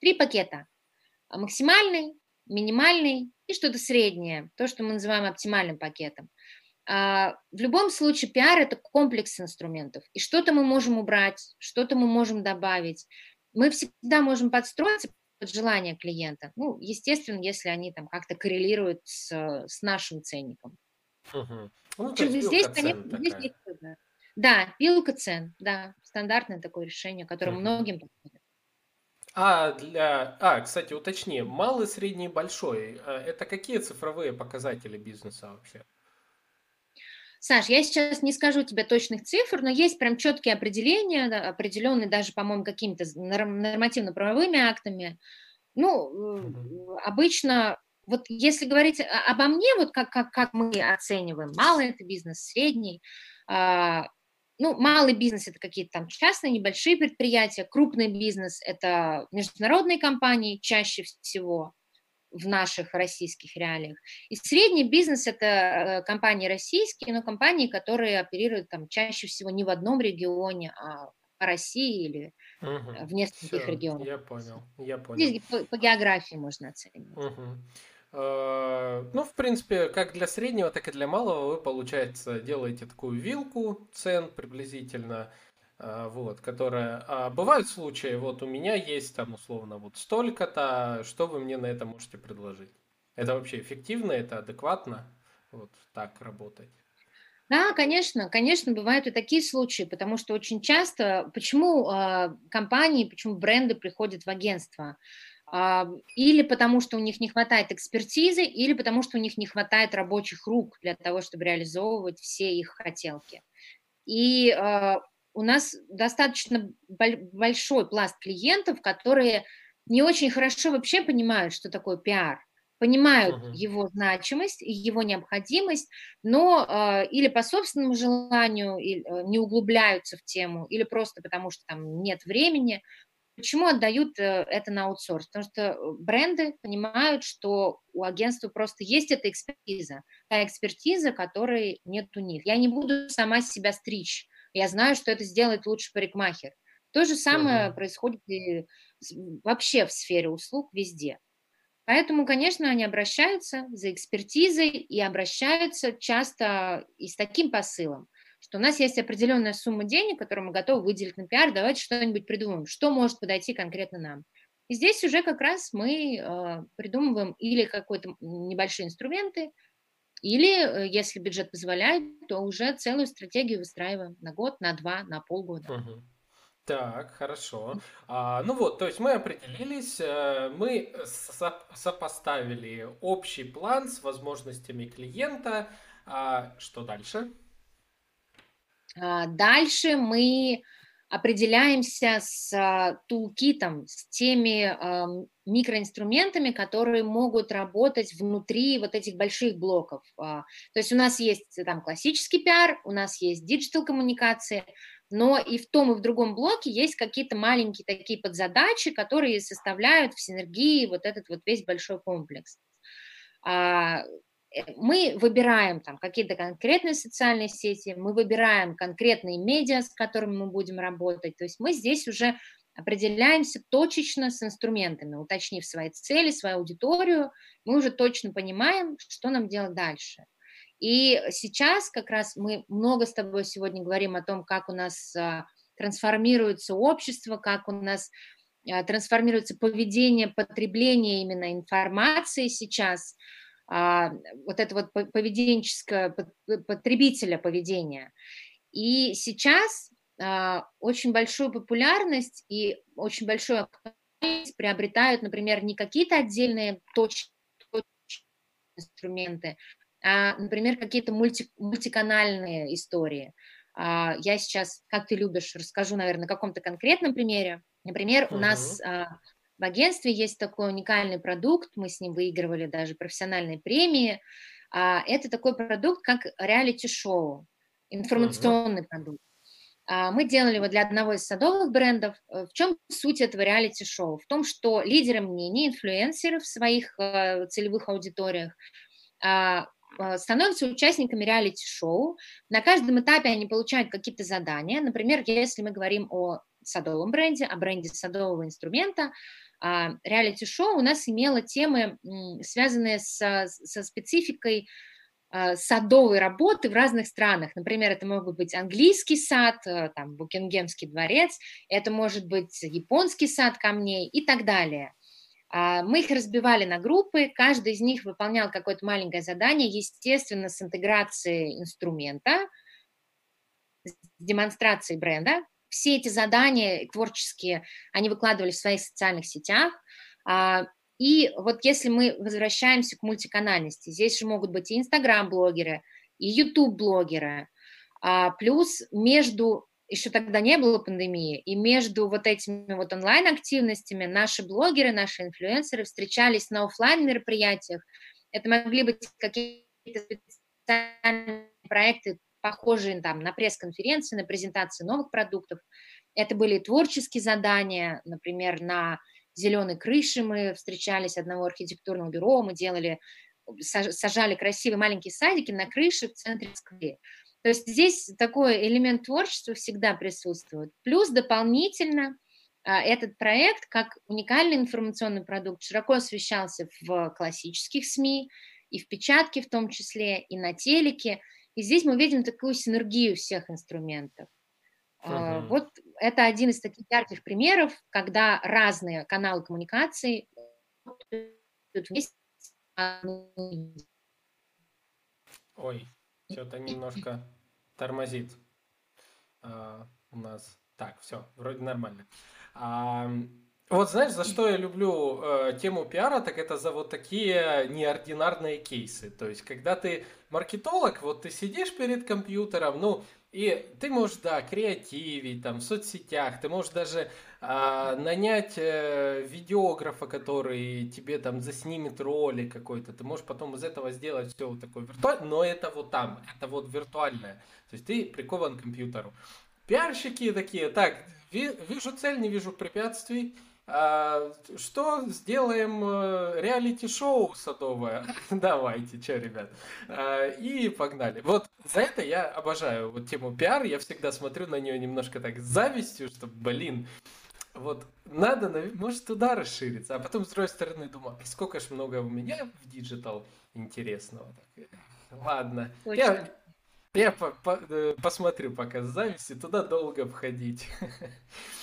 три пакета. Максимальный, минимальный и что-то среднее, то, что мы называем оптимальным пакетом. А, в любом случае пиар – это комплекс инструментов, и что-то мы можем убрать, что-то мы можем добавить. Мы всегда можем подстроиться под желание клиента. Ну, естественно, если они там как-то коррелируют с, с нашим ценником. Угу. Ну, здесь, конечно, здесь есть Да, пилка цен, да, стандартное такое решение, которое угу. многим подходит. А для... А, кстати, уточни, малый, средний, большой, э, это какие цифровые показатели бизнеса вообще? Саш, я сейчас не скажу тебе точных цифр, но есть прям четкие определения, определенные даже, по-моему, какими-то нормативно-правовыми актами. Ну, угу. обычно, вот если говорить обо мне, вот как, как, как мы оцениваем, малый это бизнес, средний, а, ну, малый бизнес – это какие-то там частные, небольшие предприятия, крупный бизнес – это международные компании чаще всего в наших российских реалиях. И средний бизнес – это э, компании российские, но компании, которые оперируют там чаще всего не в одном регионе, а по России или угу. в нескольких Все, регионах. Я понял, я понял. Здесь по, по географии можно оценивать. Угу. Э, ну, в принципе, как для среднего, так и для малого вы, получается, делаете такую вилку цен приблизительно, э, вот, которая... А бывают случаи, вот у меня есть там условно вот столько-то, что вы мне на это можете предложить? Это вообще эффективно, это адекватно, вот так работать? Да, конечно, конечно, бывают и такие случаи, потому что очень часто, почему э, компании, почему бренды приходят в агентство? Или потому что у них не хватает экспертизы, или потому что у них не хватает рабочих рук для того, чтобы реализовывать все их хотелки. И а, у нас достаточно большой пласт клиентов, которые не очень хорошо вообще понимают, что такое пиар, понимают uh-huh. его значимость и его необходимость, но э, или по собственному желанию или, э, не углубляются в тему, или просто потому что там нет времени, Почему отдают э, это на аутсорс? Потому что э, бренды понимают, что у агентства просто есть эта экспертиза, та экспертиза, которой нет у них. Я не буду сама себя стричь. Я знаю, что это сделает лучше парикмахер. То же самое uh-huh. происходит и вообще в сфере услуг везде. Поэтому, конечно, они обращаются за экспертизой и обращаются часто и с таким посылом что у нас есть определенная сумма денег, которую мы готовы выделить на пиар, давайте что-нибудь придумаем, что может подойти конкретно нам. И здесь уже как раз мы э, придумываем или какие-то небольшие инструменты, или, э, если бюджет позволяет, то уже целую стратегию выстраиваем на год, на два, на полгода. Угу. Так, хорошо. А, ну вот, то есть мы определились, э, мы со- сопоставили общий план с возможностями клиента. А что дальше? А, дальше мы определяемся с а, тулкитом, с теми микроинструментами, которые могут работать внутри вот этих больших блоков. А, то есть у нас есть там классический пиар, у нас есть диджитал коммуникации, но и в том, и в другом блоке есть какие-то маленькие такие подзадачи, которые составляют в синергии вот этот вот весь большой комплекс. Э, мы выбираем там какие-то конкретные социальные сети, мы выбираем конкретные медиа, с которыми мы будем работать. То есть мы здесь уже определяемся точечно с инструментами, уточнив свои цели, свою аудиторию, мы уже точно понимаем, что нам делать дальше. И сейчас как раз мы много с тобой сегодня говорим о том, как у нас а, трансформируется общество, как у нас а, трансформируется поведение, потребление именно информации сейчас – вот это вот поведенческое, потребителя поведения. И сейчас а, очень большую популярность и очень большую актуальность приобретают, например, не какие-то отдельные точки, инструменты, а, например, какие-то мульти, мультиканальные истории. А, я сейчас, как ты любишь, расскажу, наверное, на каком-то конкретном примере. Например, uh-huh. у нас в агентстве есть такой уникальный продукт, мы с ним выигрывали даже профессиональные премии. А, это такой продукт, как реалити-шоу, информационный uh-huh. продукт. А, мы делали его для одного из садовых брендов. Э, в чем суть этого реалити-шоу? В том, что лидеры мнений, инфлюенсеры в своих э, целевых аудиториях а, становятся участниками реалити-шоу. На каждом этапе они получают какие-то задания. Например, если мы говорим о садовом бренде, о бренде садового инструмента, а, реалити-шоу у нас имело темы, связанные со, со спецификой а, садовой работы в разных странах. Например, это могут быть английский сад, э, там, Букингемский дворец, это может быть японский сад камней и так далее. А, мы их разбивали на группы, каждый из них выполнял какое-то маленькое задание, естественно, с интеграцией инструмента, с демонстрацией бренда, все эти задания творческие, они выкладывали в своих социальных сетях. А, и вот если мы возвращаемся к мультиканальности, здесь же могут быть и инстаграм-блогеры, и ютуб-блогеры, а, плюс между еще тогда не было пандемии, и между вот этими вот онлайн-активностями наши блогеры, наши инфлюенсеры встречались на офлайн мероприятиях. Это могли быть какие-то специальные проекты похожие там, на пресс-конференции, на презентации новых продуктов. Это были творческие задания, например, на зеленой крыше мы встречались одного архитектурного бюро, мы делали, сажали красивые маленькие садики на крыше в центре Москвы. То есть здесь такой элемент творчества всегда присутствует. Плюс дополнительно этот проект как уникальный информационный продукт широко освещался в классических СМИ, и в печатке в том числе, и на телеке. И здесь мы видим такую синергию всех инструментов. Uh-huh. Вот это один из таких ярких примеров, когда разные каналы коммуникации вместе. Ой, что-то немножко тормозит а, у нас. Так, все, вроде нормально. А, вот знаешь, за что я люблю э, тему пиара, так это за вот такие неординарные кейсы. То есть, когда ты маркетолог, вот ты сидишь перед компьютером, ну, и ты можешь, да, креативить там в соцсетях, ты можешь даже а, нанять э, видеографа, который тебе там заснимет ролик какой-то. Ты можешь потом из этого сделать все вот такое виртуальное, но это вот там, это вот виртуальное. То есть ты прикован к компьютеру. Пиарщики такие, так, вижу цель, не вижу препятствий, что сделаем э, реалити-шоу садовое? Давайте, что, ребят. А, и погнали. Вот за это я обожаю вот тему пиар. Я всегда смотрю на нее немножко так с завистью, что, блин, вот надо, может, туда расшириться. А потом, с другой стороны, думаю, сколько ж много у меня в диджитал интересного. Ладно. Я, я по -по э, посмотрю пока с завистью, туда долго входить.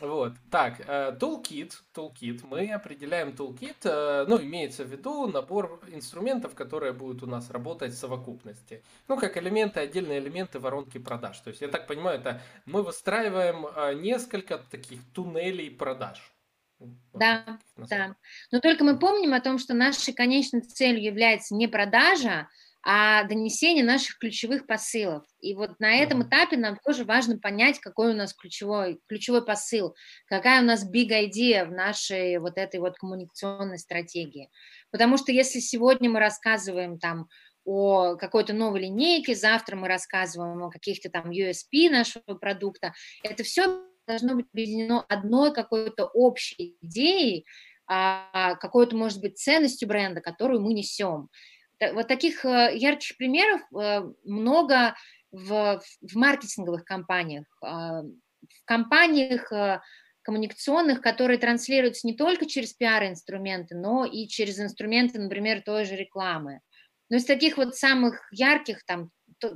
Вот, так, э, toolkit, toolkit, мы определяем toolkit, э, ну, имеется в виду набор инструментов, которые будут у нас работать в совокупности. Ну, как элементы, отдельные элементы воронки продаж. То есть, я так понимаю, это мы выстраиваем э, несколько таких туннелей продаж. Да, да. Но только мы помним о том, что нашей конечной целью является не продажа, а донесение наших ключевых посылов. И вот на этом этапе нам тоже важно понять, какой у нас ключевой, ключевой посыл, какая у нас big idea в нашей вот этой вот коммуникационной стратегии. Потому что если сегодня мы рассказываем там о какой-то новой линейке, завтра мы рассказываем о каких-то там USP нашего продукта, это все должно быть объединено одной какой-то общей идеей, а, какой-то, может быть, ценностью бренда, которую мы несем. Вот таких э, ярких примеров э, много в, в маркетинговых компаниях, а, в компаниях э, коммуникационных, которые транслируются не только через пиар-инструменты, но и через инструменты, например, той же рекламы. Но из таких вот самых ярких, там,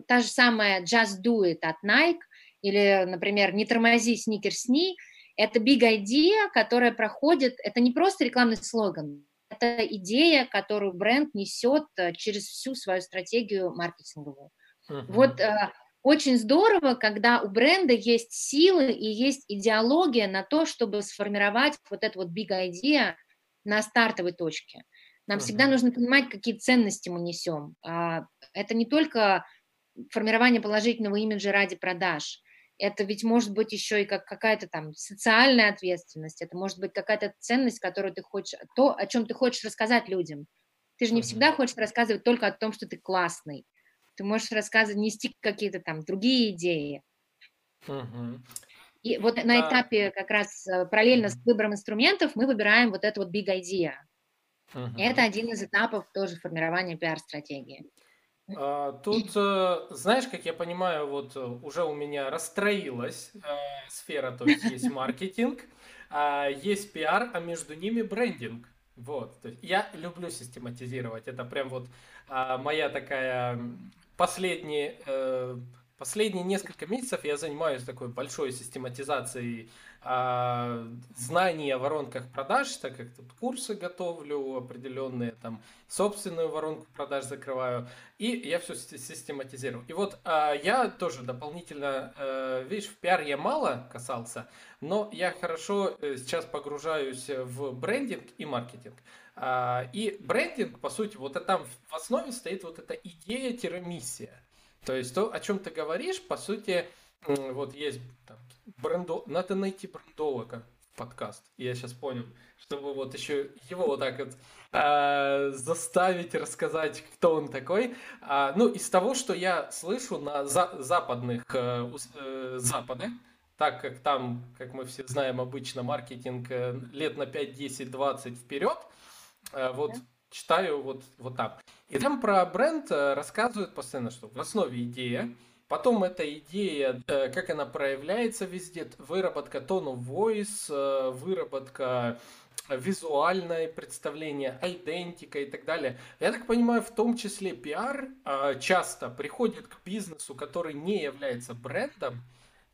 та же самая Just Do It от Nike, или, например, «Не тормози, сникерсни», это big idea, которая проходит, это не просто рекламный слоган, это идея, которую бренд несет э, через всю свою стратегию маркетинговую. Uh-huh. Вот э, очень здорово, когда у бренда есть силы и есть идеология на то, чтобы сформировать вот эту вот big idea на стартовой точке. Нам uh-huh. всегда нужно понимать, какие ценности мы несем. А, это не только формирование положительного имиджа ради продаж – это ведь может быть еще и как какая-то там социальная ответственность, это может быть какая-то ценность, которую ты хочешь, то, о чем ты хочешь рассказать людям. Ты же не всегда хочешь рассказывать только о том, что ты классный. Ты можешь рассказывать, нести какие-то там другие идеи. И вот на этапе как раз э, параллельно с выбором инструментов мы выбираем вот это вот big idea. Это один из этапов тоже формирования пиар-стратегии. А, тут, э, знаешь, как я понимаю, вот э, уже у меня расстроилась э, сфера, то есть есть маркетинг, а есть пиар, а между ними брендинг. Вот, то есть я люблю систематизировать, это прям вот а, моя такая последняя Последние несколько месяцев я занимаюсь такой большой систематизацией а, знаний о воронках продаж, так как тут курсы готовлю определенные, там собственную воронку продаж закрываю, и я все систематизирую. И вот а, я тоже дополнительно, а, видишь, в пиар я мало касался, но я хорошо э, сейчас погружаюсь в брендинг и маркетинг. А, и брендинг, по сути, вот там в основе стоит вот эта идея-миссия. То есть то, о чем ты говоришь, по сути, вот есть там, брендо... надо найти брендолога в подкаст. Я сейчас понял, чтобы вот еще его вот так вот э, заставить рассказать, кто он такой. А, ну, из того, что я слышу на за западных э, э, запады, так как там, как мы все знаем, обычно маркетинг э, лет на 5, 10, 20 вперед, вот читаю вот, вот там. И там про бренд э, рассказывают постоянно, что в основе идея, потом эта идея, э, как она проявляется везде, выработка of voice, э, выработка визуальное представление, идентика и так далее. Я так понимаю, в том числе пиар а, часто приходит к бизнесу, который не является брендом,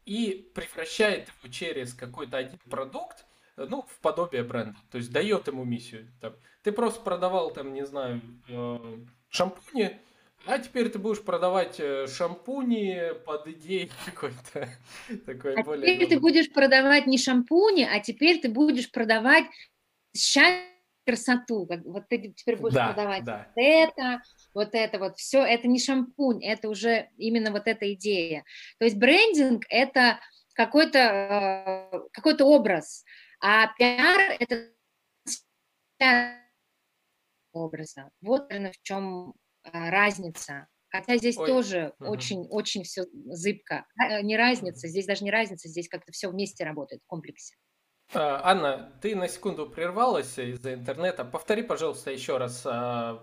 и превращает его через какой-то один продукт, ну, в подобие бренда. То есть дает ему миссию. Ты просто продавал, там, не знаю, э, шампуни, а теперь ты будешь продавать э, шампуни под идеей какой-то такой а более... теперь ты будешь продавать не шампуни, а теперь ты будешь продавать счастье, красоту. Вот ты теперь будешь да, продавать да. вот это, вот это вот все. Это не шампунь, это уже именно вот эта идея. То есть брендинг – это какой-то э, какой образ, а пиар – это образа. Вот, наверное, в чем разница. Хотя здесь Ой. тоже очень-очень угу. все зыбко. А, не разница, здесь даже не разница, здесь как-то все вместе работает в комплексе. А, Анна, ты на секунду прервалась из-за интернета. Повтори, пожалуйста, еще раз а,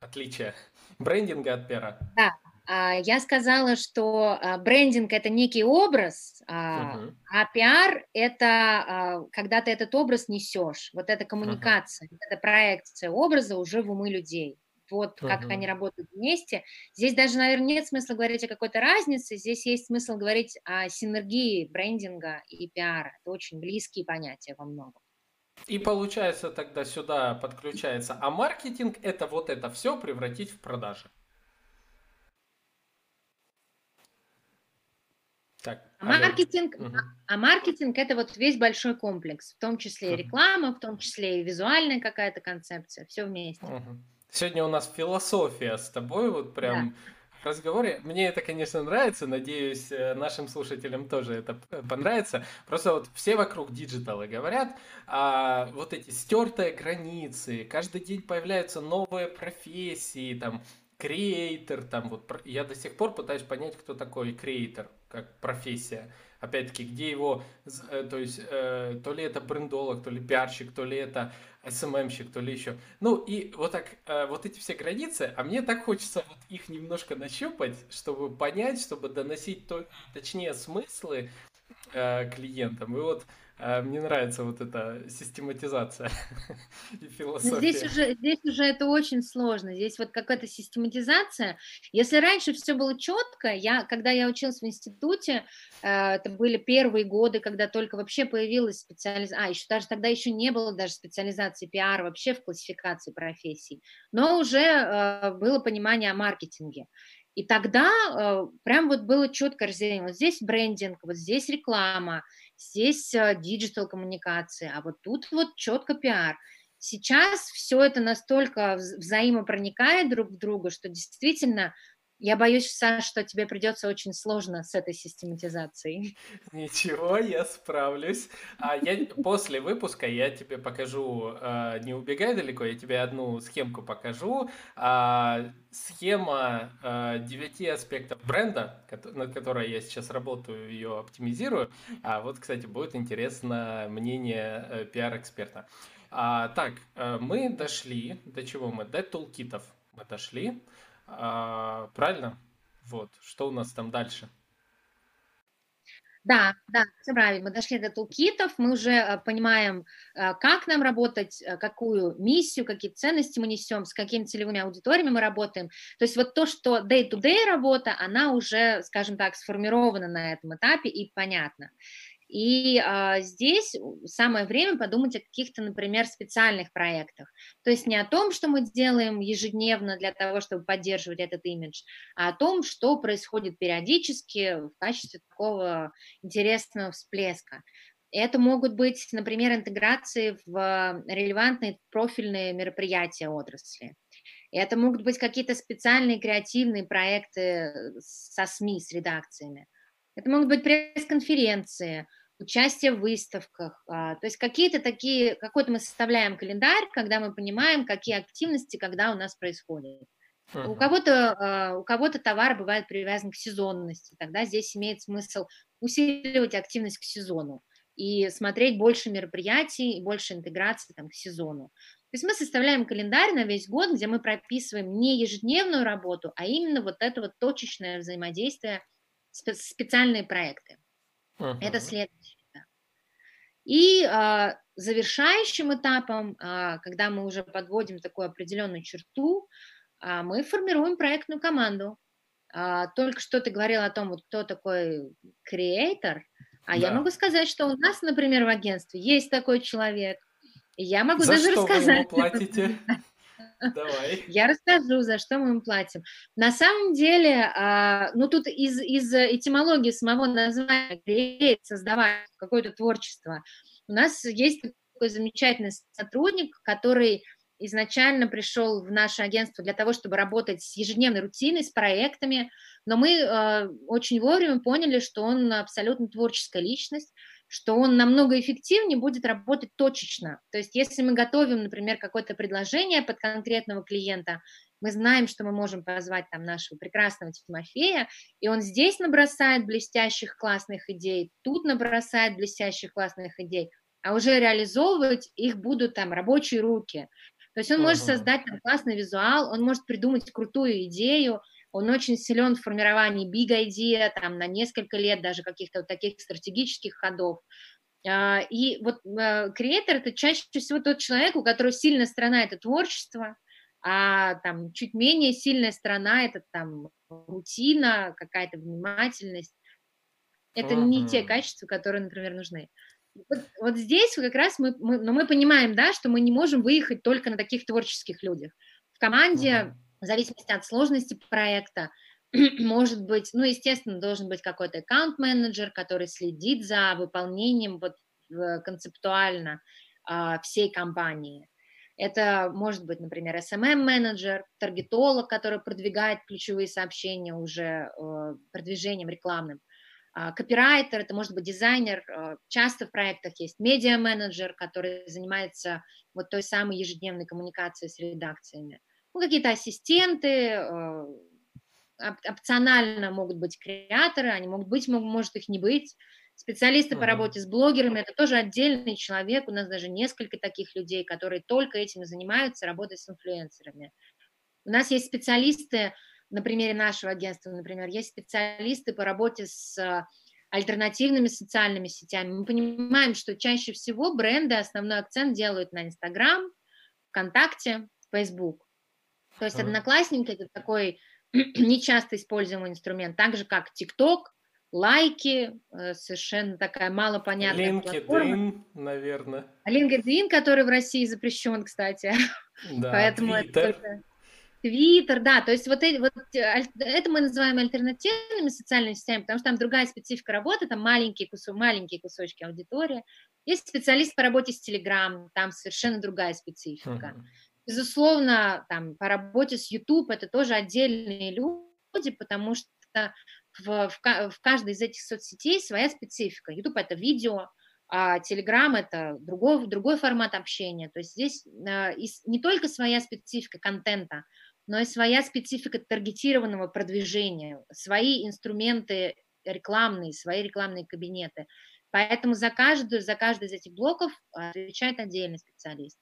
отличие брендинга от пиара. Да, а, я сказала, что брендинг это некий образ, угу. а пиар это когда ты этот образ несешь. Вот эта коммуникация, угу. эта проекция образа уже в умы людей вот как uh-huh. они работают вместе. Здесь даже, наверное, нет смысла говорить о какой-то разнице, здесь есть смысл говорить о синергии брендинга и пиара. Это очень близкие понятия во многом. И получается тогда сюда подключается, а маркетинг это вот это все превратить в продажи. Так, а маркетинг, угу. а маркетинг это вот весь большой комплекс, в том числе и реклама, в том числе и визуальная какая-то концепция, все вместе. Угу. Сегодня у нас философия с тобой, вот прям да. в разговоре. Мне это, конечно, нравится, надеюсь, э, нашим слушателям тоже это понравится. Просто вот все вокруг диджитала говорят, а вот эти стертые границы, каждый день появляются новые профессии, там, креатор, там вот я до сих пор пытаюсь понять, кто такой креатор, как профессия. Опять-таки, где его, э, то есть, э, то ли это брендолог, то ли пиарщик, то ли это СММщик, то ли еще. Ну и вот так, э, вот эти все границы, а мне так хочется вот их немножко нащупать, чтобы понять, чтобы доносить то, точнее смыслы э, клиентам. И вот мне нравится вот эта систематизация и философия. Здесь уже, здесь уже это очень сложно. Здесь вот какая-то систематизация. Если раньше все было четко, я, когда я училась в институте, э, это были первые годы, когда только вообще появилась специализация, а, еще даже тогда еще не было даже специализации пиар вообще в классификации профессий, но уже э, было понимание о маркетинге. И тогда э, прям вот было четко разделение. Вот здесь брендинг, вот здесь реклама, здесь э, диджитал коммуникации, а вот тут вот четко пиар. Сейчас все это настолько взаимопроникает друг в друга, что действительно я боюсь, Саш, что тебе придется очень сложно с этой систематизацией. Ничего, я справлюсь. А я после выпуска я тебе покажу, э, не убегай далеко, я тебе одну схемку покажу. А, схема э, девяти аспектов бренда, над которой я сейчас работаю, ее оптимизирую. А вот, кстати, будет интересно мнение э, пиар-эксперта. А, так, мы дошли, до чего мы? До тулкитов мы дошли. А, правильно? Вот. Что у нас там дальше? Да, да, все правильно. Мы дошли до тулкитов, мы уже э, понимаем, э, как нам работать, э, какую миссию, какие ценности мы несем, с какими целевыми аудиториями мы работаем. То есть вот то, что day-to-day работа, она уже, скажем так, сформирована на этом этапе и понятно. И а, здесь самое время подумать о каких-то, например, специальных проектах. То есть не о том, что мы делаем ежедневно для того, чтобы поддерживать этот имидж, а о том, что происходит периодически в качестве такого интересного всплеска. Это могут быть, например, интеграции в релевантные профильные мероприятия отрасли. Это могут быть какие-то специальные креативные проекты со СМИ, с редакциями. Это могут быть пресс-конференции, участие в выставках, а, то есть какие-то такие, какой-то мы составляем календарь, когда мы понимаем, какие активности, когда у нас происходят. Uh-huh. У кого-то а, у кого-то товар бывает привязан к сезонности, тогда здесь имеет смысл усиливать активность к сезону и смотреть больше мероприятий и больше интеграции там, к сезону. То есть мы составляем календарь на весь год, где мы прописываем не ежедневную работу, а именно вот это вот точечное взаимодействие специальные проекты. Uh-huh. Это следующее. И а, завершающим этапом, а, когда мы уже подводим такую определенную черту, а, мы формируем проектную команду. А, только что ты говорил о том, вот кто такой креатор, а да. я могу сказать, что у нас, например, в агентстве есть такой человек. И я могу За даже что рассказать. Вы ему платите? Давай. Я расскажу, за что мы им платим. На самом деле, а, ну тут из, из этимологии самого названия креатор, создавать какое-то творчество, у нас есть такой замечательный сотрудник, который изначально пришел в наше агентство для того, чтобы работать с ежедневной рутиной, с проектами, но мы э, очень вовремя поняли, что он абсолютно творческая личность, что он намного эффективнее будет работать точечно. То есть если мы готовим, например, какое-то предложение под конкретного клиента, мы знаем, что мы можем позвать там нашего прекрасного Тимофея, и он здесь набросает блестящих классных идей, тут набросает блестящих классных идей, а уже реализовывать их будут там рабочие руки. То есть он uh-huh. может создать там классный визуал, он может придумать крутую идею, он очень силен в формировании big idea, там, на несколько лет даже каких-то вот таких стратегических ходов. А, и вот э, креатор – это чаще всего тот человек, у которого сильная сторона – это творчество, а там чуть менее сильная сторона – это там рутина, какая-то внимательность. Это uh-huh. не те качества, которые, например, нужны. Вот, вот здесь как раз мы, мы, но мы понимаем, да, что мы не можем выехать только на таких творческих людях. В команде. В зависимости от сложности проекта, может быть, ну, естественно, должен быть какой-то аккаунт-менеджер, который следит за выполнением вот концептуально а, всей компании. Это может быть, например, SMM-менеджер, таргетолог, который продвигает ключевые сообщения уже э, продвижением рекламным. А, копирайтер, это может быть дизайнер, э, часто в проектах есть медиа-менеджер, который занимается вот той самой ежедневной коммуникацией с редакциями. Ну, какие-то ассистенты, э, опционально могут быть креаторы, они могут быть, может их не быть. Специалисты по работе с блогерами это тоже отдельный человек. У нас даже несколько таких людей, которые только этим и занимаются, работой с инфлюенсерами. У нас есть специалисты, на примере нашего агентства, например, есть специалисты по работе с а, альтернативными социальными сетями. Мы понимаем, что чаще всего бренды основной акцент делают на Инстаграм, ВКонтакте, Фейсбук. То есть Одноклассники это такой нечасто используемый инструмент, так же как ТикТок, лайки, э, совершенно такая малопонятная LinkedIn, платформа. наверное. LinkedIn, который в России запрещен, кстати. Да, Поэтому Twitter. это Твиттер, да, то есть вот, эти, вот это мы называем альтернативными социальными сетями, потому что там другая специфика работы, там маленькие, кусок, маленькие кусочки аудитории. Есть специалист по работе с Телеграм, там совершенно другая специфика. Uh-huh. Безусловно, там по работе с YouTube это тоже отдельные люди, потому что в, в, в каждой из этих соцсетей своя специфика. YouTube это видео, а Telegram это другой, другой формат общения. То есть здесь э, не только своя специфика контента, но и своя специфика таргетированного продвижения, свои инструменты рекламные, свои рекламные кабинеты. Поэтому за каждую, за каждый из этих блоков отвечает отдельный специалист.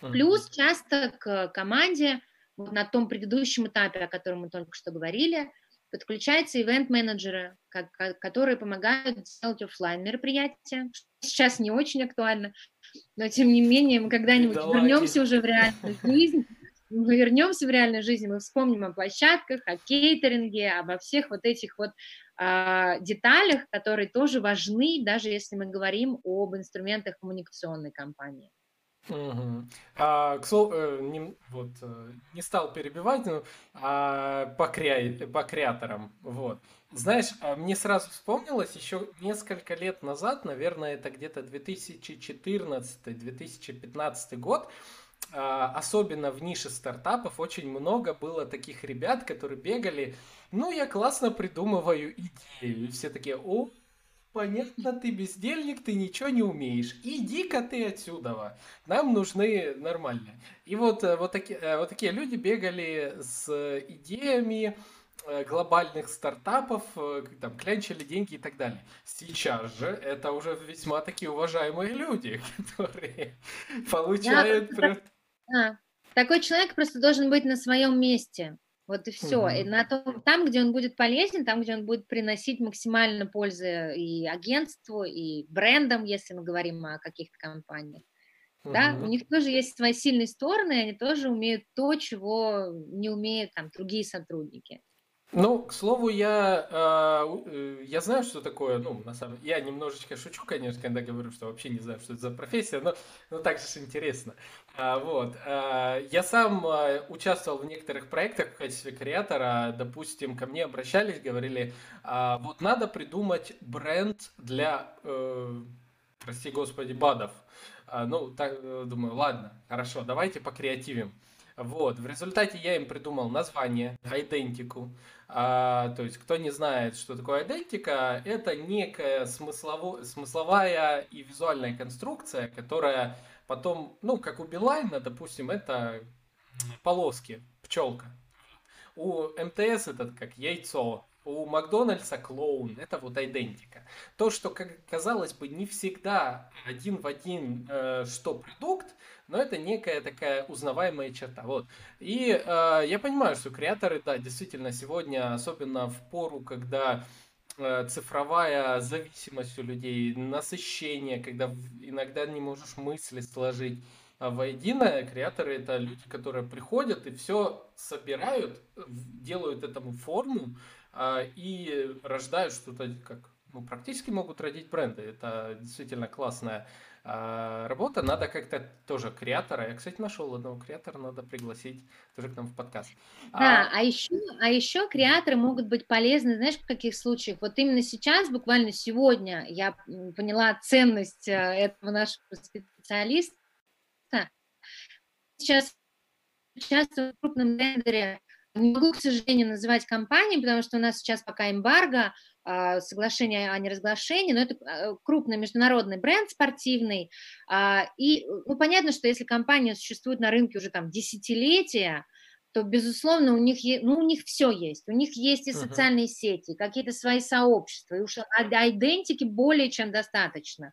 Плюс часто к команде, вот на том предыдущем этапе, о котором мы только что говорили, подключаются ивент-менеджеры, которые помогают сделать офлайн мероприятия. Сейчас не очень актуально, но тем не менее мы когда-нибудь вернемся уже в реальную жизнь мы вернемся в реальную жизнь, мы вспомним о площадках, о кейтеринге, обо всех вот этих вот э, деталях, которые тоже важны, даже если мы говорим об инструментах коммуникационной кампании. Угу. А, к слову, э, не, вот, э, не стал перебивать, но а, по, кре... по креаторам. Вот. Знаешь, а мне сразу вспомнилось еще несколько лет назад, наверное, это где-то 2014-2015 год, а, особенно в нише стартапов, очень много было таких ребят, которые бегали, ну, я классно придумываю идею. И все такие, о, понятно, ты бездельник, ты ничего не умеешь. Иди-ка ты отсюда. Нам нужны нормальные. И вот, э, вот, такие, э, вот такие люди бегали с идеями э, глобальных стартапов, там, клянчили деньги и так далее. Сейчас же это уже весьма такие уважаемые люди, которые получают... Да, такой человек просто должен быть на своем месте. Вот и все. Mm-hmm. И на том, там, где он будет полезен, там, где он будет приносить максимально пользы и агентству, и брендам, если мы говорим о каких-то компаниях. Mm-hmm. Да, у них тоже есть свои сильные стороны, они тоже умеют то, чего не умеют там другие сотрудники. Ну, к слову, я, а, э, я знаю, что такое, ну, на самом деле, я немножечко шучу, конечно, когда говорю, что вообще не знаю, что это за профессия, но, но так же интересно. А, вот. А, я сам а, участвовал в некоторых проектах в качестве креатора, допустим, ко мне обращались, говорили, а, вот надо придумать бренд для, э, прости господи, БАДов. А, ну, так, э, думаю, ладно, хорошо, давайте покреативим. Вот, в результате я им придумал название, идентику. А, то есть, кто не знает, что такое идентика, это некая смыслово, смысловая и визуальная конструкция, которая потом, ну, как у Билайна, допустим, это полоски, пчелка. У МТС это как яйцо, у Макдональдса клоун, это вот идентика. То, что, как казалось бы, не всегда один в один э, что продукт, но это некая такая узнаваемая черта. Вот. И э, я понимаю, что креаторы, да, действительно, сегодня, особенно в пору, когда э, цифровая зависимость у людей, насыщение, когда иногда не можешь мысли сложить а воедино, креаторы это люди, которые приходят и все собирают, делают этому форму э, и рождают что-то как ну, практически могут родить бренды. Это действительно классная а, работа, надо как-то тоже креатора. Я, кстати, нашел одного креатора, надо пригласить тоже к нам в подкаст. Да, а, а еще, а еще креаторы могут быть полезны, знаешь, в каких случаях? Вот именно сейчас, буквально сегодня, я поняла ценность э, этого нашего специалиста. Сейчас участвую в крупном тендере не могу, к сожалению, называть компании, потому что у нас сейчас пока эмбарго, а, соглашение о неразглашении, но это а, крупный международный бренд спортивный, а, и ну, понятно, что если компания существует на рынке уже там десятилетия, то, безусловно, у них, ну, у них все есть. У них есть и социальные uh-huh. сети, какие-то свои сообщества, и уж идентики более чем достаточно.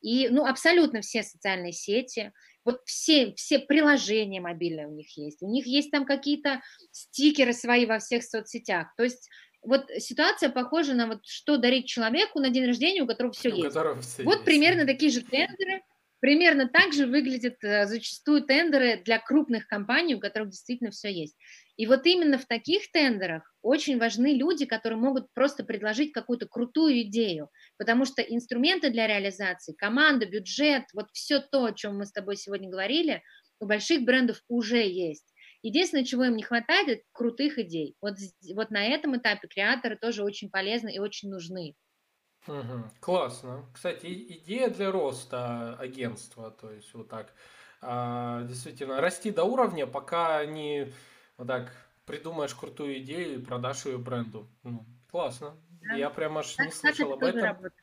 И, ну, абсолютно все социальные сети, вот все, все приложения мобильные у них есть, у них есть там какие-то стикеры свои во всех соцсетях. То есть вот ситуация похожа на вот что дарить человеку на день рождения, у которого все у есть. Которого все вот есть. примерно такие же тендеры, примерно так же выглядят э, зачастую тендеры для крупных компаний, у которых действительно все есть. И вот именно в таких тендерах очень важны люди, которые могут просто предложить какую-то крутую идею, потому что инструменты для реализации, команда, бюджет, вот все то, о чем мы с тобой сегодня говорили, у больших брендов уже есть. Единственное, чего им не хватает, это крутых идей. Вот, вот на этом этапе креаторы тоже очень полезны и очень нужны. Угу, классно. Кстати, идея для роста агентства, то есть вот так, а, действительно, расти до уровня, пока не вот так придумаешь крутую идею и продашь ее бренду. Ну, классно. Да. Я прям аж не слышал об этом. Работает.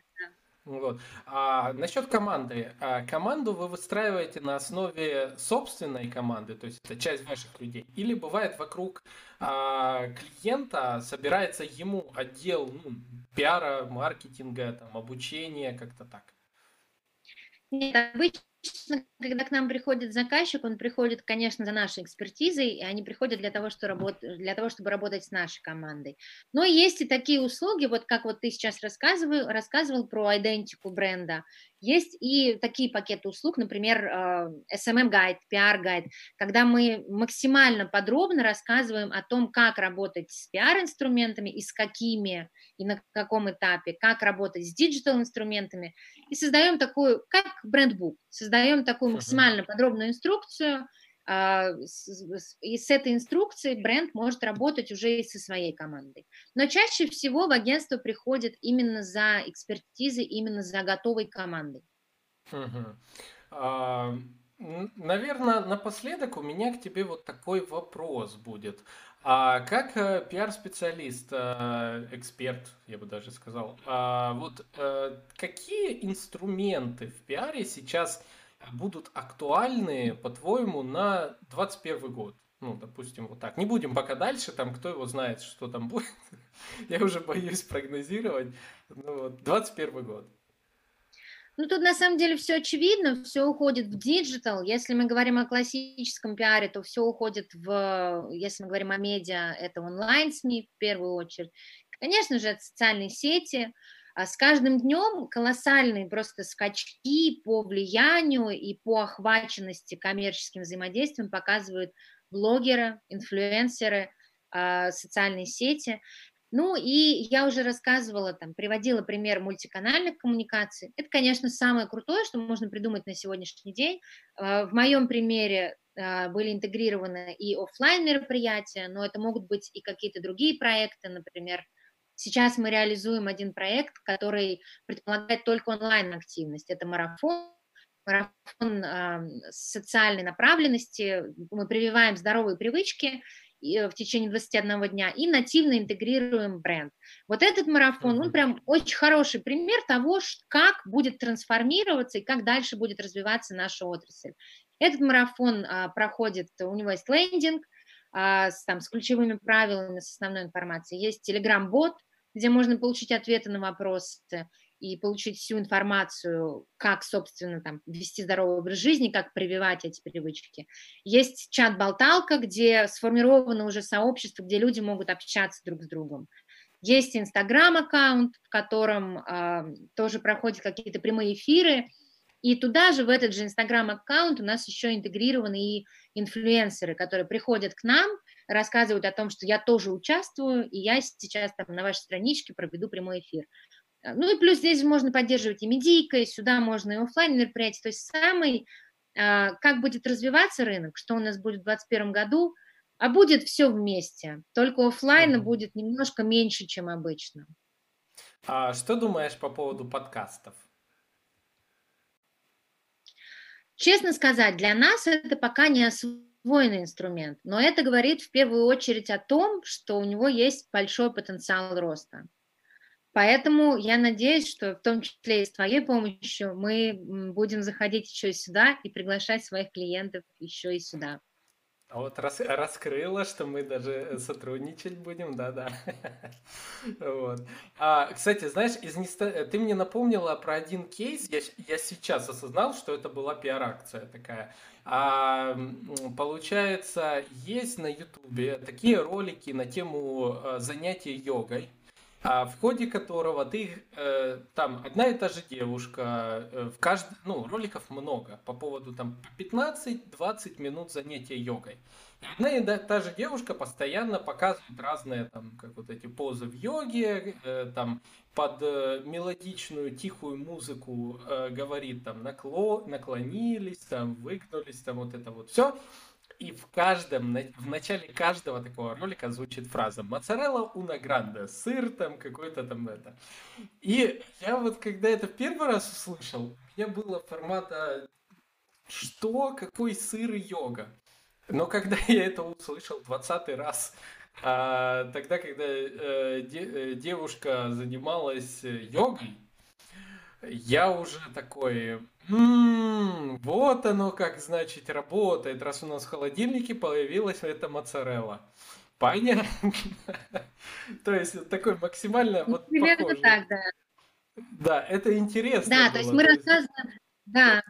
Вот. А, насчет команды. А, команду вы выстраиваете на основе собственной команды, то есть это часть ваших людей, или бывает вокруг а, клиента собирается ему отдел ну, пиара, маркетинга, там, обучения, как-то так? Нет, обычно когда к нам приходит заказчик, он приходит, конечно, за нашей экспертизой, и они приходят для того, что работ... для того чтобы работать с нашей командой. Но есть и такие услуги, вот как вот ты сейчас рассказывал, рассказывал про айдентику бренда. Есть и такие пакеты услуг, например, SMM-гайд, э, PR-гайд, когда мы максимально подробно рассказываем о том, как работать с PR-инструментами и с какими, и на каком этапе, как работать с диджитал-инструментами, и создаем такую, как брендбук, создаем такую максимально подробную инструкцию, и с этой инструкцией бренд может работать уже и со своей командой. Но чаще всего в агентство приходит именно за экспертизой, именно за готовой командой. А, наверное, напоследок у меня к тебе вот такой вопрос будет. А как э, пиар-специалист, э, эксперт, я бы даже сказал, а вот э, какие инструменты в пиаре сейчас будут актуальны, по-твоему, на 21 год? Ну, допустим, вот так. Не будем пока дальше, там, кто его знает, что там будет. Я уже боюсь прогнозировать. Ну, вот, 21 год. Ну, тут на самом деле все очевидно, все уходит в диджитал. Если мы говорим о классическом пиаре, то все уходит в, если мы говорим о медиа, это онлайн-СМИ в первую очередь. Конечно же, это социальные сети. А с каждым днем колоссальные просто скачки по влиянию и по охваченности коммерческим взаимодействием показывают блогеры, инфлюенсеры, а, социальные сети. Ну и я уже рассказывала, там, приводила пример мультиканальных коммуникаций. Это, конечно, самое крутое, что можно придумать на сегодняшний день. А, в моем примере были интегрированы и офлайн мероприятия, но это могут быть и какие-то другие проекты, например, Сейчас мы реализуем один проект, который предполагает только онлайн-активность. Это марафон, марафон э, социальной направленности. Мы прививаем здоровые привычки Э, в течение 21 дня и нативно интегрируем бренд. Вот этот марафон, он прям очень хороший пример того, как будет трансформироваться и как дальше будет развиваться наша отрасль. Этот марафон а, проходит, у него есть лендинг с, там, с ключевыми правилами, с основной информацией, есть телеграм-бот, где можно получить ответы на вопросы, и получить всю информацию, как, собственно, там, вести здоровый образ жизни, как прививать эти привычки. Есть чат-болталка, где сформировано уже сообщество, где люди могут общаться друг с другом. Есть Инстаграм-аккаунт, в котором э, тоже проходят какие-то прямые эфиры, и туда же, в этот же Инстаграм-аккаунт у нас еще интегрированы и инфлюенсеры, которые приходят к нам, рассказывают о том, что я тоже участвую, и я сейчас там на вашей страничке проведу прямой эфир. Э, ну и плюс здесь можно поддерживать и медийкой, сюда можно и офлайн мероприятия. То есть самый, а, как будет развиваться рынок, что у нас будет в 2021 году, а будет все вместе. Только офлайна будет немножко меньше, чем обычно. А что думаешь по поводу подкастов? Честно сказать, для нас это пока не освоенный инструмент, но это говорит в первую очередь о том, что у него есть большой потенциал роста. Поэтому я надеюсь, что в том числе и с твоей помощью мы будем заходить еще и сюда и приглашать своих клиентов еще и сюда. А вот рас, раскрыла, что мы даже сотрудничать будем, да-да. вот. а, кстати, знаешь, из неста... ты мне напомнила про один кейс, я, я сейчас осознал, что это была пиар-акция такая. А, получается, есть на Ютубе такие ролики на тему э, занятия йогой а в ходе которого ты э, там одна и та же девушка, э, в кажд... ну, роликов много по поводу там 15-20 минут занятия йогой. И одна и та же девушка постоянно показывает разные там, как вот эти позы в йоге, э, там под э, мелодичную тихую музыку э, говорит там накло... наклонились, там выгнулись, там вот это вот все. И в каждом, в начале каждого такого ролика звучит фраза «Моцарелла уна гранде», сыр там какой-то там это. И я вот когда это первый раз услышал, у меня было формата «Что? Какой сыр и йога?» Но когда я это услышал двадцатый раз, а, тогда, когда э, де, э, девушка занималась йогой, я уже такой, вот оно как, значит, работает, раз у нас в холодильнике появилась эта моцарелла. Понятно. То есть такой максимально вот похожий. так, да. Да, это интересно. Да, то есть мы рассказываем, да,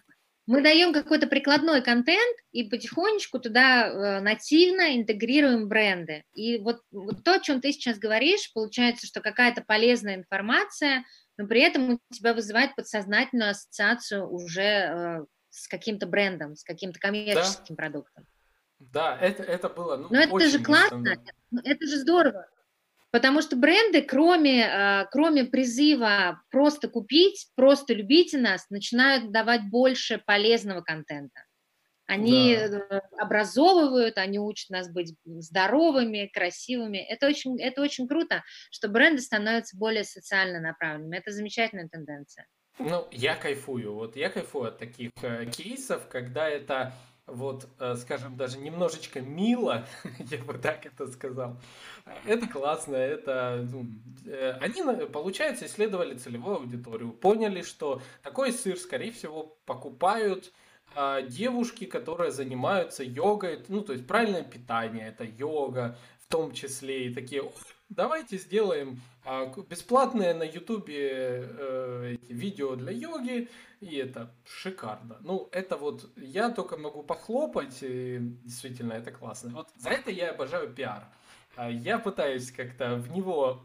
мы даем какой-то прикладной контент и потихонечку туда э, нативно интегрируем бренды. И вот, вот то, о чем ты сейчас говоришь, получается, что какая-то полезная информация – но при этом у тебя вызывает подсознательную ассоциацию уже э, с каким-то брендом, с каким-то коммерческим да. продуктом. Да, это, это было. Ну, Но это же классно, это, ну, это же здорово. Потому что бренды, кроме, э, кроме призыва просто купить, просто любите нас, начинают давать больше полезного контента. Они да. Э, образовывают, они учат нас быть здоровыми, красивыми. Это очень, это очень круто, что бренды становятся более социально направленными. Это замечательная тенденция. Ну, я кайфую. Вот я кайфую от таких э, кейсов, когда это вот, э, скажем, даже немножечко мило, я бы так это сказал. Это классно, это... Ну, э, они, получается, исследовали целевую аудиторию, поняли, что такой сыр, скорее всего, покупают девушки, которые занимаются йогой, ну, то есть правильное питание, это йога, в том числе и такие, давайте сделаем а, бесплатное на ютубе э, видео для йоги, и это шикарно. Ну, это вот я только могу похлопать, и действительно это классно. Вот за это я обожаю пиар. А я пытаюсь как-то в него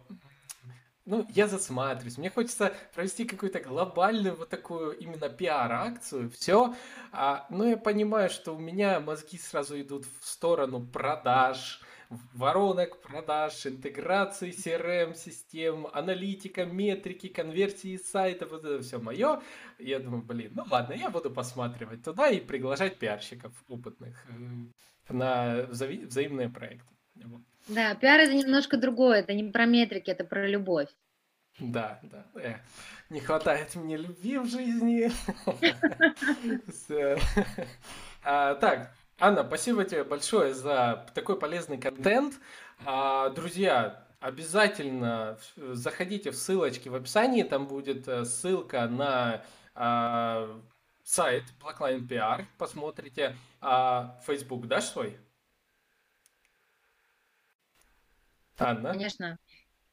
ну, я засматриваюсь, мне хочется провести какую-то глобальную вот такую именно пиар-акцию, все, а, но я понимаю, что у меня мозги сразу идут в сторону продаж, воронок продаж, интеграции CRM-систем, аналитика, метрики, конверсии сайтов, вот это все мое. Я думаю, блин, ну ладно, я буду посматривать туда и приглашать пиарщиков опытных э, на вза- взаимные проекты. Да, пиар это немножко другое, это не про метрики, это про любовь. Да, да. Э, не хватает мне любви в жизни. А, так, Анна, спасибо тебе большое за такой полезный контент. А, друзья, обязательно заходите в ссылочки в описании, там будет э, ссылка на а, сайт Blackline PR, посмотрите. А Facebook дашь свой? Анна? Конечно.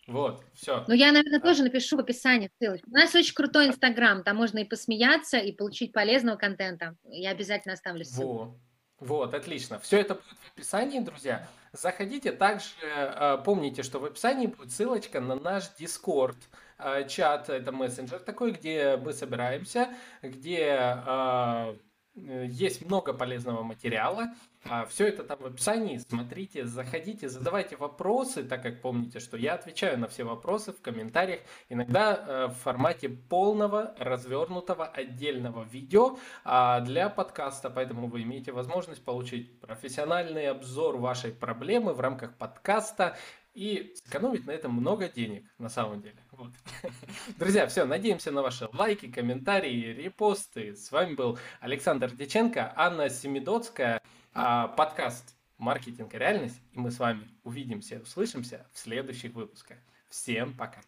Вот, все. Ну, я, наверное, тоже напишу в описании ссылочку. У нас очень крутой Инстаграм, там можно и посмеяться, и получить полезного контента. Я обязательно оставлю ссылку. Вот, вот отлично. Все это будет в описании, друзья. Заходите. Также э, помните, что в описании будет ссылочка на наш Discord э, чат. Это мессенджер такой, где мы собираемся, где э, Э, есть много полезного материала. А, Все это там в описании. Смотрите, заходите, задавайте вопросы, так как помните, что я отвечаю на все вопросы в комментариях. Иногда э, в формате полного, развернутого, отдельного видео а, для подкаста. Поэтому вы имеете возможность получить профессиональный обзор вашей проблемы в рамках подкаста и сэкономить на этом много денег, на самом деле. Вот. Друзья, все, надеемся на ваши лайки, комментарии, репосты. С вами был Александр Деченко, Анна Семидоцкая, а, подкаст «Маркетинг и реальность». И мы с вами увидимся, услышимся в следующих выпусках. Всем пока!